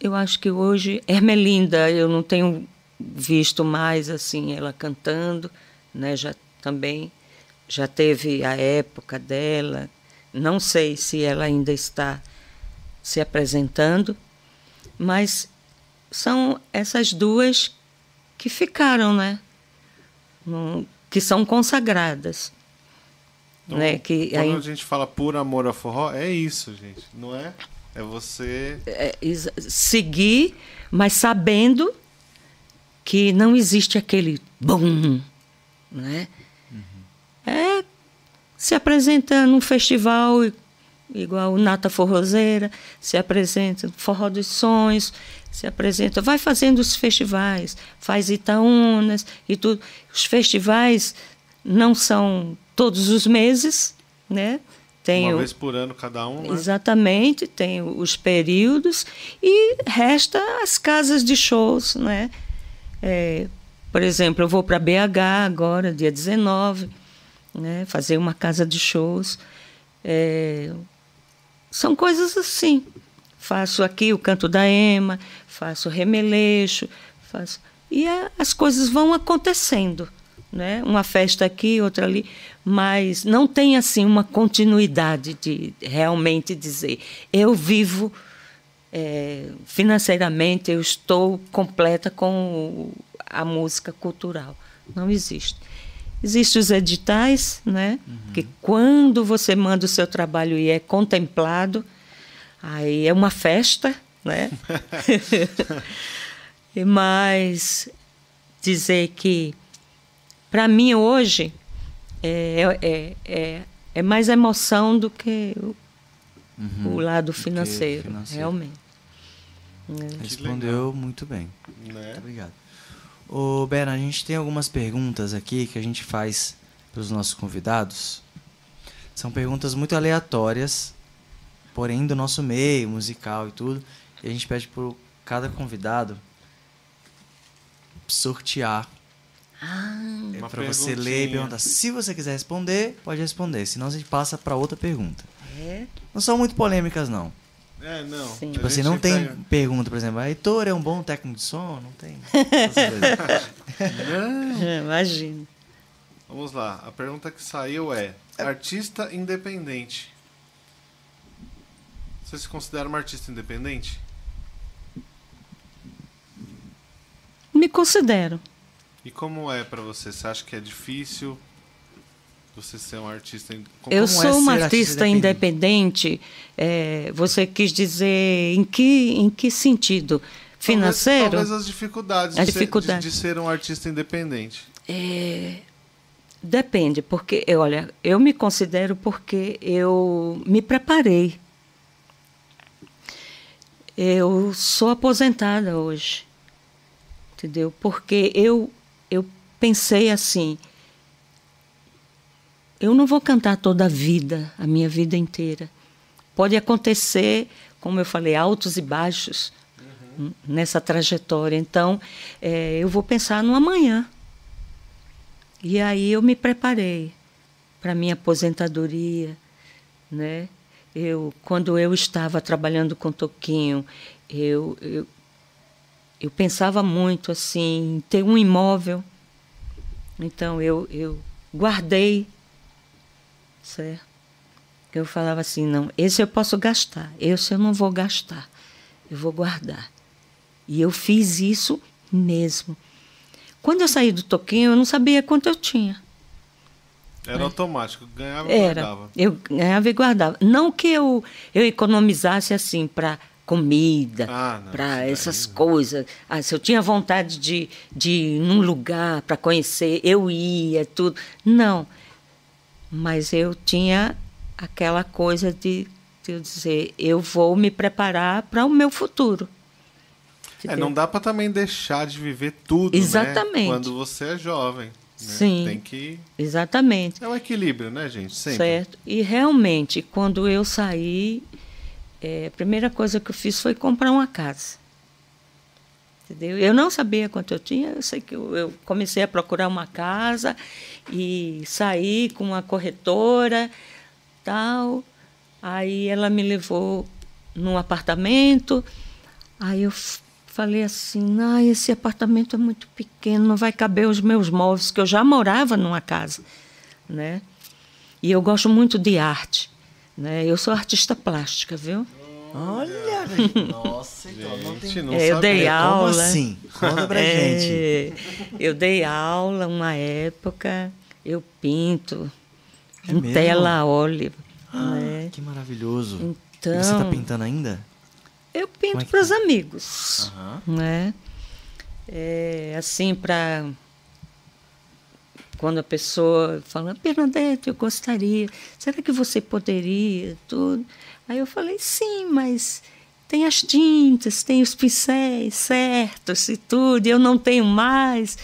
eu acho que hoje, Hermelinda, eu não tenho visto mais assim ela cantando, né? Já também já teve a época dela. Não sei se ela ainda está se apresentando, mas são essas duas que ficaram, né? Que são consagradas. Então, né? que quando aí, a gente fala por amor ao forró, é isso, gente. Não é? É você. é, seguir, mas sabendo que não existe aquele bum, né? É se apresenta num festival i- igual o Nata Forrozeira, se apresenta Forró dos Sonhos, se apresenta, vai fazendo os festivais, faz Itaúnas e tudo. Os festivais não são todos os meses, né? Tem uma o- vez por ano cada um, né? Exatamente, tem os períodos e resta as casas de shows, né? É, por exemplo, eu vou para BH agora, dia 19, né? fazer uma casa de shows. É, são coisas assim. Faço aqui o canto da Ema, faço remeleixo, faço e a- as coisas vão acontecendo, né? Uma festa aqui, outra ali, mas não tem assim uma continuidade de realmente dizer eu vivo é, financeiramente, eu estou completa com a música cultural. Não existe. Existem os editais, né? Que quando você manda o seu trabalho e é contemplado, aí é uma festa, né? *laughs* E Mas dizer que, para mim hoje, é, é, é, é mais emoção do que o, o lado financeiro, financeiro. realmente. Respondeu muito bem. Né? Muito obrigado. Ô, Bera, a gente tem algumas perguntas aqui que a gente faz para os nossos convidados. São perguntas muito aleatórias, porém do nosso meio musical e tudo. E a gente pede por cada convidado sortear. É Uma para você ler e perguntar. Se você quiser responder, pode responder. Senão a gente passa para outra pergunta. É, Não são muito polêmicas, não. É, não. Sim. A Tipo assim, não tem pega- pergunta, por exemplo, a Heitor é um bom técnico de som? Não tem. *laughs* Não. *laughs* imagino. Vamos lá. A pergunta que saiu é: artista independente. Você se considera uma artista independente? Me considero. E como é pra você? Você acha que é difícil você ser um artista? Como- Eu é sou uma ser artista artista independente. é, você quis dizer em que, em que sentido? Financeiro? Talvez, talvez as dificuldades, As de, ser- dificuldades. de- de ser um artista independente. É, depende, porque, olha, eu me considero porque eu me preparei. Eu sou aposentada hoje, entendeu? Porque eu, eu pensei assim, eu não vou cantar toda a vida, a minha vida inteira. Pode acontecer, como eu falei, altos e baixos n- nessa trajetória. Então, eh, eu vou pensar no amanhã. E aí eu me preparei para minha aposentadoria, né? Eu, quando eu estava trabalhando com Toquinho, eu, eu, eu pensava muito assim, em ter um imóvel. Então eu, eu guardei, certo? Eu falava assim, não, esse eu posso gastar, esse eu não vou gastar, eu vou guardar. E eu fiz isso mesmo. Quando eu saí do Toquinho, eu não sabia quanto eu tinha. Era automático, ganhava e. Era. guardava. Eu ganhava e guardava. Não que eu, eu economizasse assim para comida, Ah, não, para essas não. coisas. Ah, se eu tinha vontade de, de ir num lugar para conhecer, eu ia, tudo. Não. Mas eu tinha aquela coisa de, de eu dizer, eu vou me preparar para o meu futuro. É, não dá pra também deixar de viver tudo, Exatamente. né? Quando você é jovem. né? Sim. Tem que... Exatamente. É um equilíbrio, né, gente? Sempre. Certo. E realmente, quando eu saí, eh, a primeira coisa que eu fiz foi comprar uma casa. Entendeu? Eu não sabia quanto eu tinha, eu sei que eu, eu comecei a procurar uma casa e saí com uma corretora, tal. Aí ela me levou num apartamento. Aí eu falei assim: ah, esse apartamento é muito pequeno, não vai caber os meus móveis, que eu já morava numa casa, né? E eu gosto muito de arte, né? Eu sou artista plástica, viu? Olha, nossa, então não tem... Gente, não É, eu dei Como aula. assim? Conta pra gente. É, eu dei aula uma época, eu pinto É em mesmo? tela a óleo. Ah, né? Que maravilhoso. Então, E você tá pintando ainda? eu Como pinto é para os tá? amigos. Né? É, assim, para quando a pessoa fala, Bernadette, eu gostaria, será que você poderia? Tudo. Aí eu falei, sim, mas tem as tintas, tem os pincéis certos e tudo, e eu não tenho mais,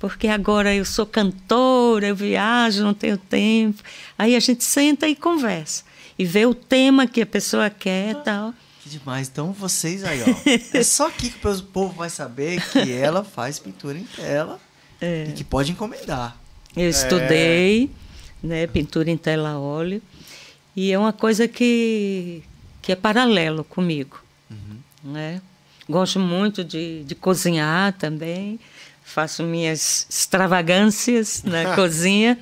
porque agora eu sou cantora, eu viajo, não tenho tempo. Aí a gente senta e conversa, e vê o tema que a pessoa quer e tal. Que demais. Então vocês aí, ó. É *laughs* só aqui que o povo vai saber que ela faz pintura em tela É. e que pode encomendar. Eu estudei né, pintura em tela a óleo e é uma coisa que, que é paralelo comigo. Né? Gosto muito de, de cozinhar também, faço minhas extravagâncias na *laughs* cozinha,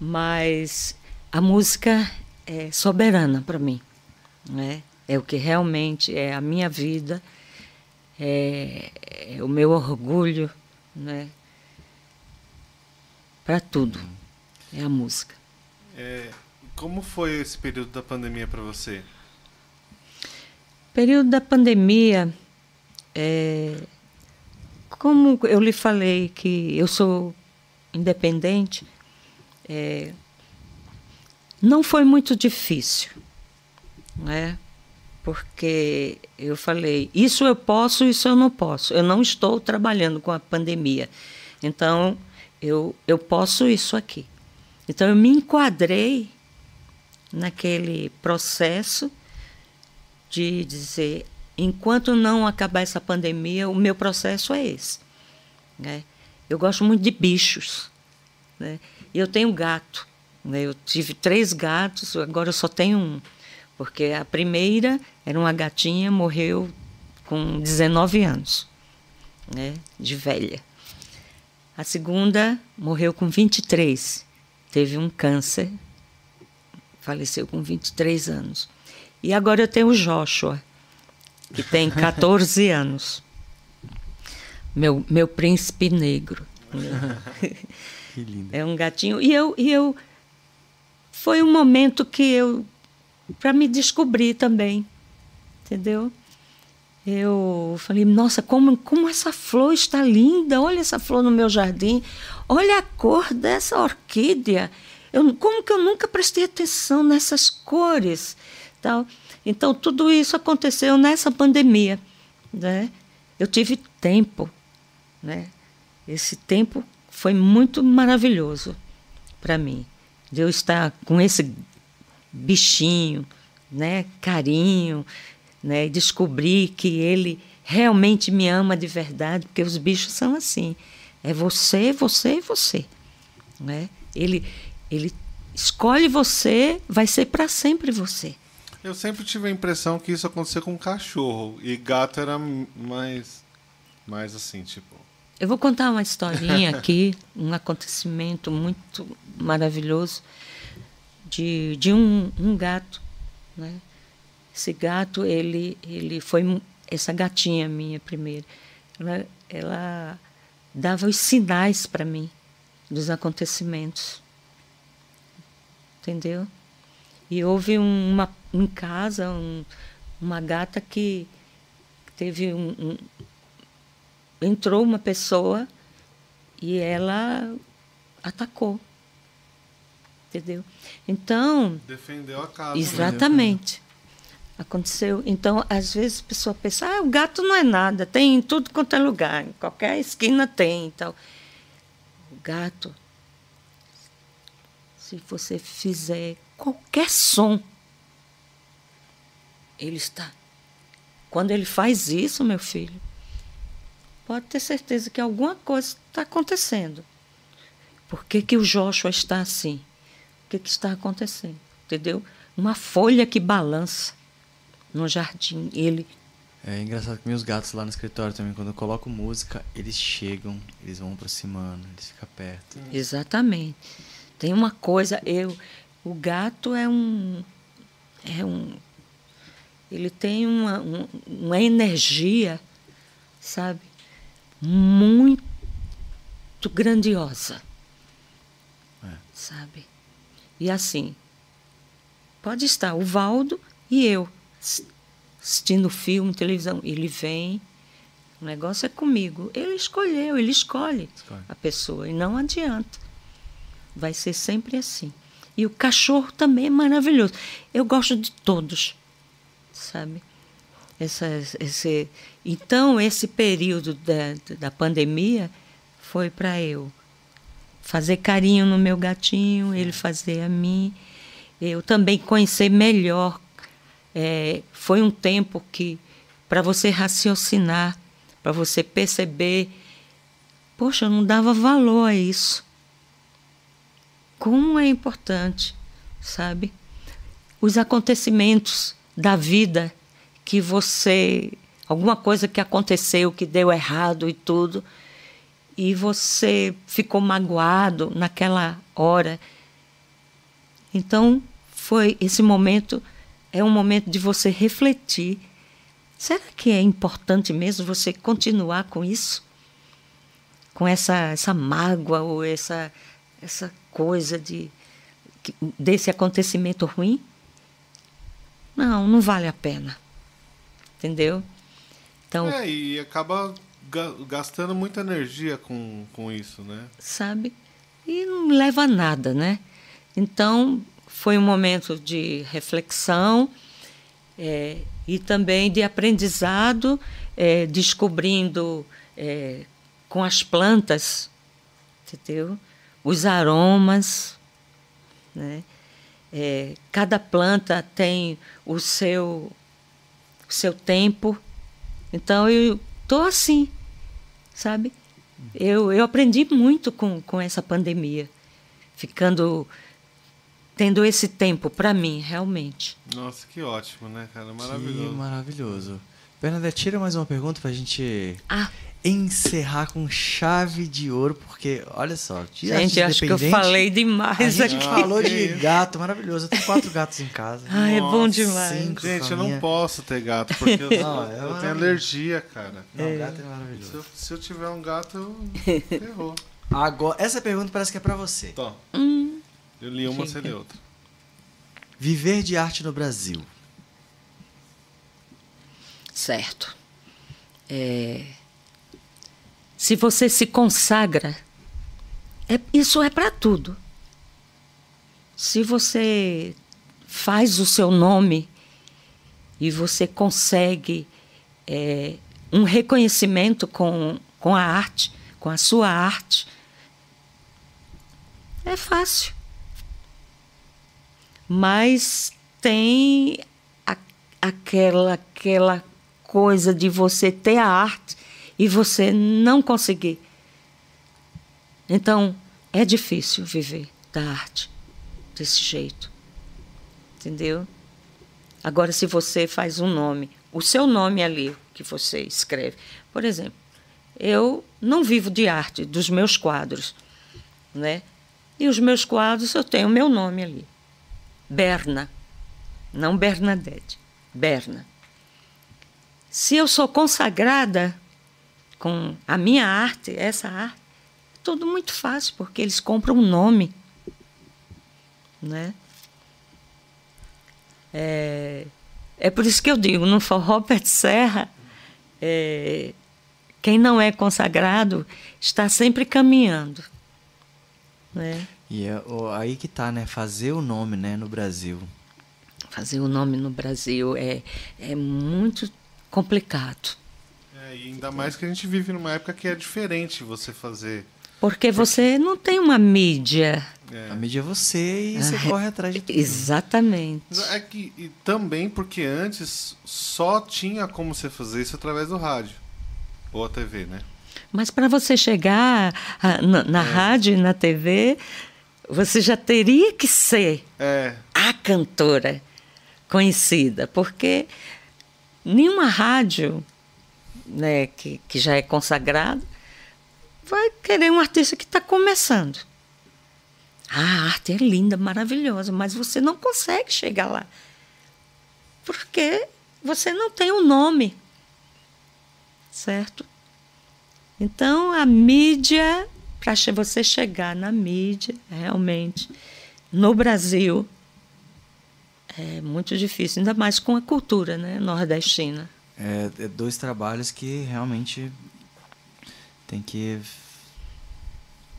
mas a música é soberana para mim. Né? É o que realmente é a minha vida, é, é o meu orgulho, né? para tudo. É a música. É, como foi esse período da pandemia para você? Período da pandemia, é, como eu lhe falei que eu sou independente, é, não foi muito difícil, né? Porque eu falei, isso eu posso, isso eu não posso. Eu não estou trabalhando com a pandemia. Então, eu, eu posso isso aqui. Então, eu me enquadrei naquele processo de dizer, enquanto não acabar essa pandemia, o meu processo é esse. Né? Eu gosto muito de bichos. Né? E eu tenho gato. Né? Eu tive três gatos, agora eu só tenho um. Porque a primeira era uma gatinha, morreu com 19 anos, né? de velha. A segunda morreu com 23, teve um câncer, faleceu com 23 anos. E agora eu tenho o Joshua, que tem 14 *laughs* anos. Meu, meu príncipe negro. Que lindo. É um gatinho. E eu, e eu. Foi um momento que eu. para me descobrir também. Entendeu? Eu falei, nossa, como, como essa flor está linda! Olha essa flor no meu jardim. Olha a cor dessa orquídea. Eu, como que eu nunca prestei atenção nessas cores? Tal. Então, tudo isso aconteceu nessa pandemia. Né? Eu tive tempo. Né? Esse tempo foi muito maravilhoso para mim. De eu estar com esse bichinho, né? carinho, né? e descobrir que ele realmente me ama de verdade, porque os bichos são assim. É você, você e você. Né? Ele, ele escolhe você, vai ser para sempre você. Eu sempre tive a impressão que isso acontecia com cachorro e gato era mais mais assim, tipo. Eu vou contar uma historinha aqui, um acontecimento muito maravilhoso de, de um, um gato. Né? Esse gato, ele, ele foi essa gatinha minha primeiro. Ela, ela dava os sinais para mim dos acontecimentos. Entendeu? E houve um- uma em casa um- uma gata que teve um- um, entrou uma pessoa e ela atacou. Entendeu? Então, Defendeu a casa. né? exatamente. Aconteceu. Então, às vezes a pessoa pensa, ah, o gato não é nada, tem em tudo quanto é lugar, em qualquer esquina tem e tal. O gato, se você fizer qualquer som, ele está. Quando ele faz isso, meu filho, pode ter certeza que alguma coisa está acontecendo. Por que, que o Joshua está assim? O que, que está acontecendo? Entendeu? Uma folha que balança no jardim. Ele. É engraçado que meus gatos lá no escritório também, quando eu coloco música, eles chegam, eles vão aproximando, eles ficam perto. Exatamente. Tem uma coisa, eu. O gato é um. É um. ele tem uma, uma, uma energia, sabe, muito grandiosa, É. sabe? E assim, pode estar o Valdo e eu assistindo filme, televisão. Ele vem, o negócio é comigo. Ele escolheu, ele escolhe Escolhe. a pessoa e não adianta. Vai ser sempre assim. E o cachorro também é maravilhoso. Eu gosto de todos, sabe? Essa, esse, então, esse período da, da pandemia foi para eu fazer carinho no meu gatinho, ele fazer a mim. Eu também conhecer melhor. É, foi um tempo que, para você raciocinar, para você perceber, poxa, eu não dava valor a isso. Como é importante, sabe? Os acontecimentos da vida que você. alguma coisa que aconteceu, que deu errado e tudo, e você ficou magoado naquela hora. Então, foi esse momento é um momento de você refletir. Será que é importante mesmo você continuar com isso? Com essa essa mágoa ou essa essa coisa de desse acontecimento ruim? Não, não vale a pena. Entendeu? Então, É, e acaba ga- gastando muita energia com, com isso, né? sabe? E não leva a nada, né? Então, foi um momento de reflexão é, e também de aprendizado, é, descobrindo é, com as plantas, entendeu? Os aromas, né? É, cada planta tem o seu, o seu tempo. Então, eu estou assim, sabe? Eu, eu aprendi muito com, com essa pandemia, ficando tendo esse tempo para mim, realmente. Nossa, que ótimo, né, cara? Que Maravilhoso. maravilhoso. Bernadette, tira mais uma pergunta pra gente Ah, encerrar com chave de ouro, porque, olha só, gente, acho que eu falei A demais gente aqui. falou de gato, maravilhoso. Eu tenho quatro gatos em casa. Ah, é bom Nossa, demais. cinco. Gente, eu não posso ter gato, porque eu, *laughs* Não, é eu tenho alergia, cara. Não, gato é Se maravilhoso. eu, se eu tiver um gato, eu *laughs* ferrou. Agora, essa pergunta parece que é pra você. Hum, eu li uma, você lê outra. Viver de arte no Brasil. certo. É, se você se consagra, é- isso é para tudo. Se você faz o seu nome e você consegue é, um reconhecimento com, com a arte, com a sua arte, é fácil. Mas tem a- aquela, aquela coisa de você ter a arte e você não conseguir. Então, é difícil viver da arte desse jeito. Entendeu? Agora, se você faz um nome, o seu nome ali que você escreve. Por exemplo, eu não vivo de arte dos meus quadros, né? E os meus quadros eu tenho o meu nome ali. Berna, não Bernadette, Berna. Se eu sou consagrada com a minha arte, essa arte, é tudo muito fácil, porque eles compram um nome. Né? É, é por isso que eu digo, no forró pé de serra, é, quem não é consagrado está sempre caminhando. Né? E é aí que tá, né? Fazer o nome, né, no Brasil. Fazer o nome no Brasil é, é muito complicado. É, e ainda mais que a gente vive numa época que é diferente você fazer. Porque você não tem uma mídia. A É, mídia é você e você Ah, corre atrás de tudo. Exatamente. é que, e também porque antes só tinha como você fazer isso através do rádio. Ou a TV, né? Mas para você chegar ah, na, na rádio e na TV, você já teria que ser É, a cantora conhecida, porque nenhuma rádio né, que, que já é consagrada vai querer um artista que está começando. Ah, a arte é linda, maravilhosa, mas você não consegue chegar lá. Porque você não tem um nome, certo? Então a mídia, para você chegar na mídia, realmente, no Brasil, é muito difícil, ainda mais com a cultura né, nordestina. É, é dois trabalhos que realmente tem que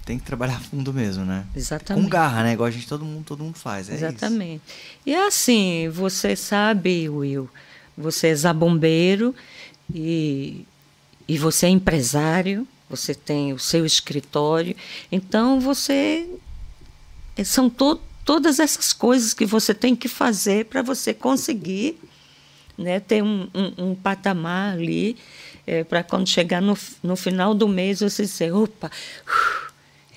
tem que trabalhar *laughs* fundo mesmo, né? Exatamente. Com garra, né? Igual a gente todo mundo todo mundo faz, é Exatamente. Isso. E é assim, você sabe, Will, você é zabombeiro e e você é empresário, você tem o seu escritório, então você são to, todas essas coisas que você tem que fazer para você conseguir né, ter um, um, um patamar ali é, para quando chegar no, no final do mês você dizer, opa,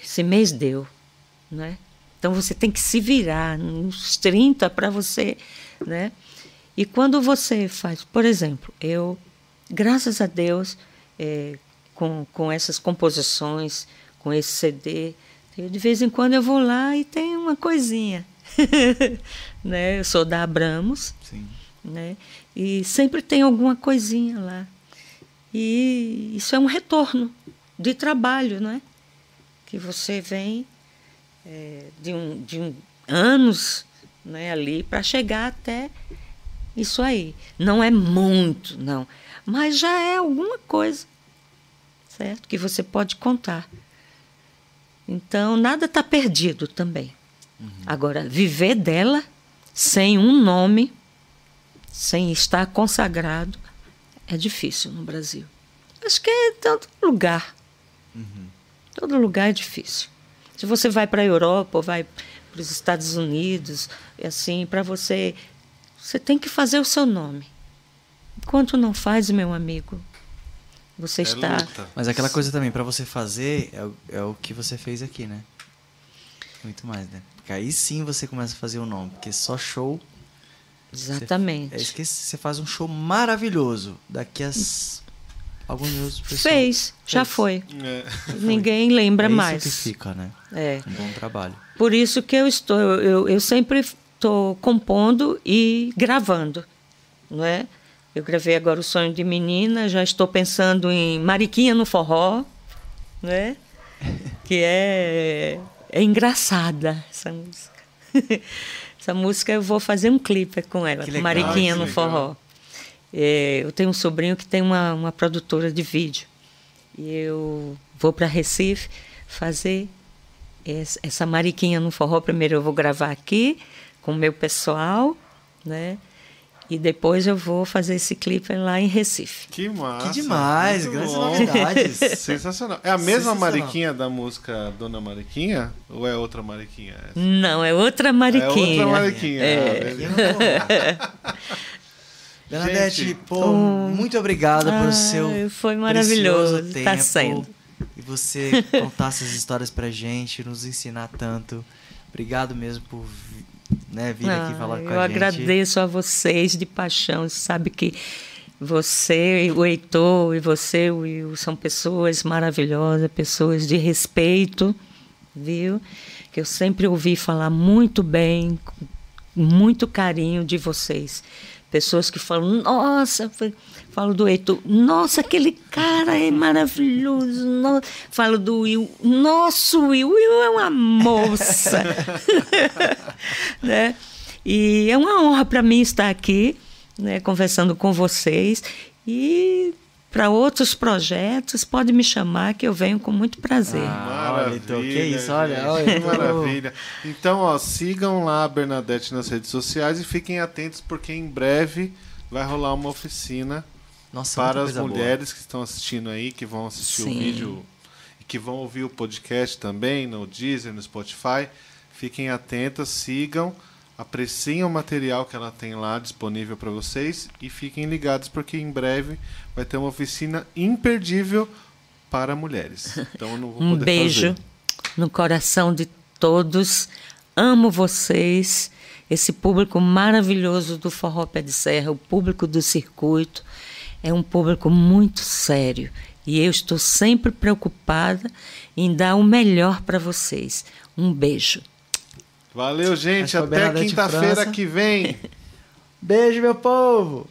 esse mês deu, né? Então você tem que se virar nos 30 para você, né? E quando você faz, por exemplo, eu, graças a Deus, é, com, com essas composições, com esse CD. de vez em quando eu vou lá e tem uma coisinha. *laughs* né? Eu sou da Abramos. Sim. Né? E sempre tem alguma coisinha lá. E isso é um retorno de trabalho, não é? Que você vem é, de, um, de um, anos né, ali para chegar até isso aí. Não é muito, não mas já é alguma coisa, certo? Que você pode contar. Então, nada está perdido também. Uhum. Agora, viver dela sem um nome, sem estar consagrado, é difícil no Brasil. Acho que é em todo lugar. Uhum. Todo lugar é difícil. Se você vai para a Europa ou vai para os Estados Unidos, assim, para você, você tem que fazer o seu nome. Enquanto não faz, meu amigo, você é está. Luta. Mas aquela coisa também, para você fazer, é o, é o que você fez aqui, né? Muito mais, né? Porque aí sim você começa a fazer o nome, porque só show. Exatamente. Você, é que você faz um show maravilhoso. Daqui a alguns minutos. Fez, fez, já foi. É. *laughs* Ninguém lembra é mais. Isso que fica, né? É. Um bom trabalho. Por isso que eu estou, eu, eu sempre estou compondo e gravando, não é? Eu gravei agora o Sonho de Menina, já estou pensando em Mariquinha no Forró, né? *laughs* que é, é engraçada essa música. *laughs* essa música eu vou fazer um clipe com ela, com Mariquinha no Forró. É, eu tenho um sobrinho que tem uma, uma produtora de vídeo. E eu vou para Recife fazer essa Mariquinha no Forró. Primeiro eu vou gravar aqui com o meu pessoal, né? E depois eu vou fazer esse clipe lá em Recife. Que massa. Que demais, Muito grandes bom. novidades. *laughs* Sensacional. É a mesma Mariquinha da música Dona Mariquinha? Ou é outra Mariquinha? Essa? Não, é outra Mariquinha. É outra Mariquinha. É. Ah, *laughs* Bernadette, pô, muito obrigado ah, por seu. Foi maravilhoso. Está sendo. E você contar essas histórias pra gente, nos ensinar tanto. Obrigado mesmo por né, vir ah, aqui falar com a gente. Eu agradeço a vocês de paixão. Você sabe que você, o Heitor e você, o Will, são pessoas maravilhosas, pessoas de respeito, viu? Que eu sempre ouvi falar muito bem, com muito carinho de vocês. Pessoas que falam, nossa, falo do Heitor, nossa, aquele cara é maravilhoso. No... Falo do Will, nosso Will, Will é uma moça. *laughs* né? E é uma honra para mim estar aqui, né, conversando com vocês. E para outros projetos, pode me chamar que eu venho com muito prazer. Ah, maravilha, então, que isso, olha, olha que maravilha. Então, ó, sigam lá a Bernadette nas redes sociais e fiquem atentos porque em breve vai rolar uma oficina Nossa, para as mulheres boa. que estão assistindo aí, que vão assistir Sim. o vídeo e que vão ouvir o podcast também no Deezer, no Spotify. Fiquem atentas, sigam apreciem o material que ela tem lá disponível para vocês e fiquem ligados porque em breve vai ter uma oficina imperdível para mulheres. Então eu não vou *laughs* um beijo fazer. no coração de todos. Amo vocês, esse público maravilhoso do Forró Pé de Serra, o público do circuito. É um público muito sério e eu estou sempre preocupada em dar o melhor para vocês. Um beijo. Valeu, gente. Até quinta-feira que vem. *laughs* Beijo, meu povo.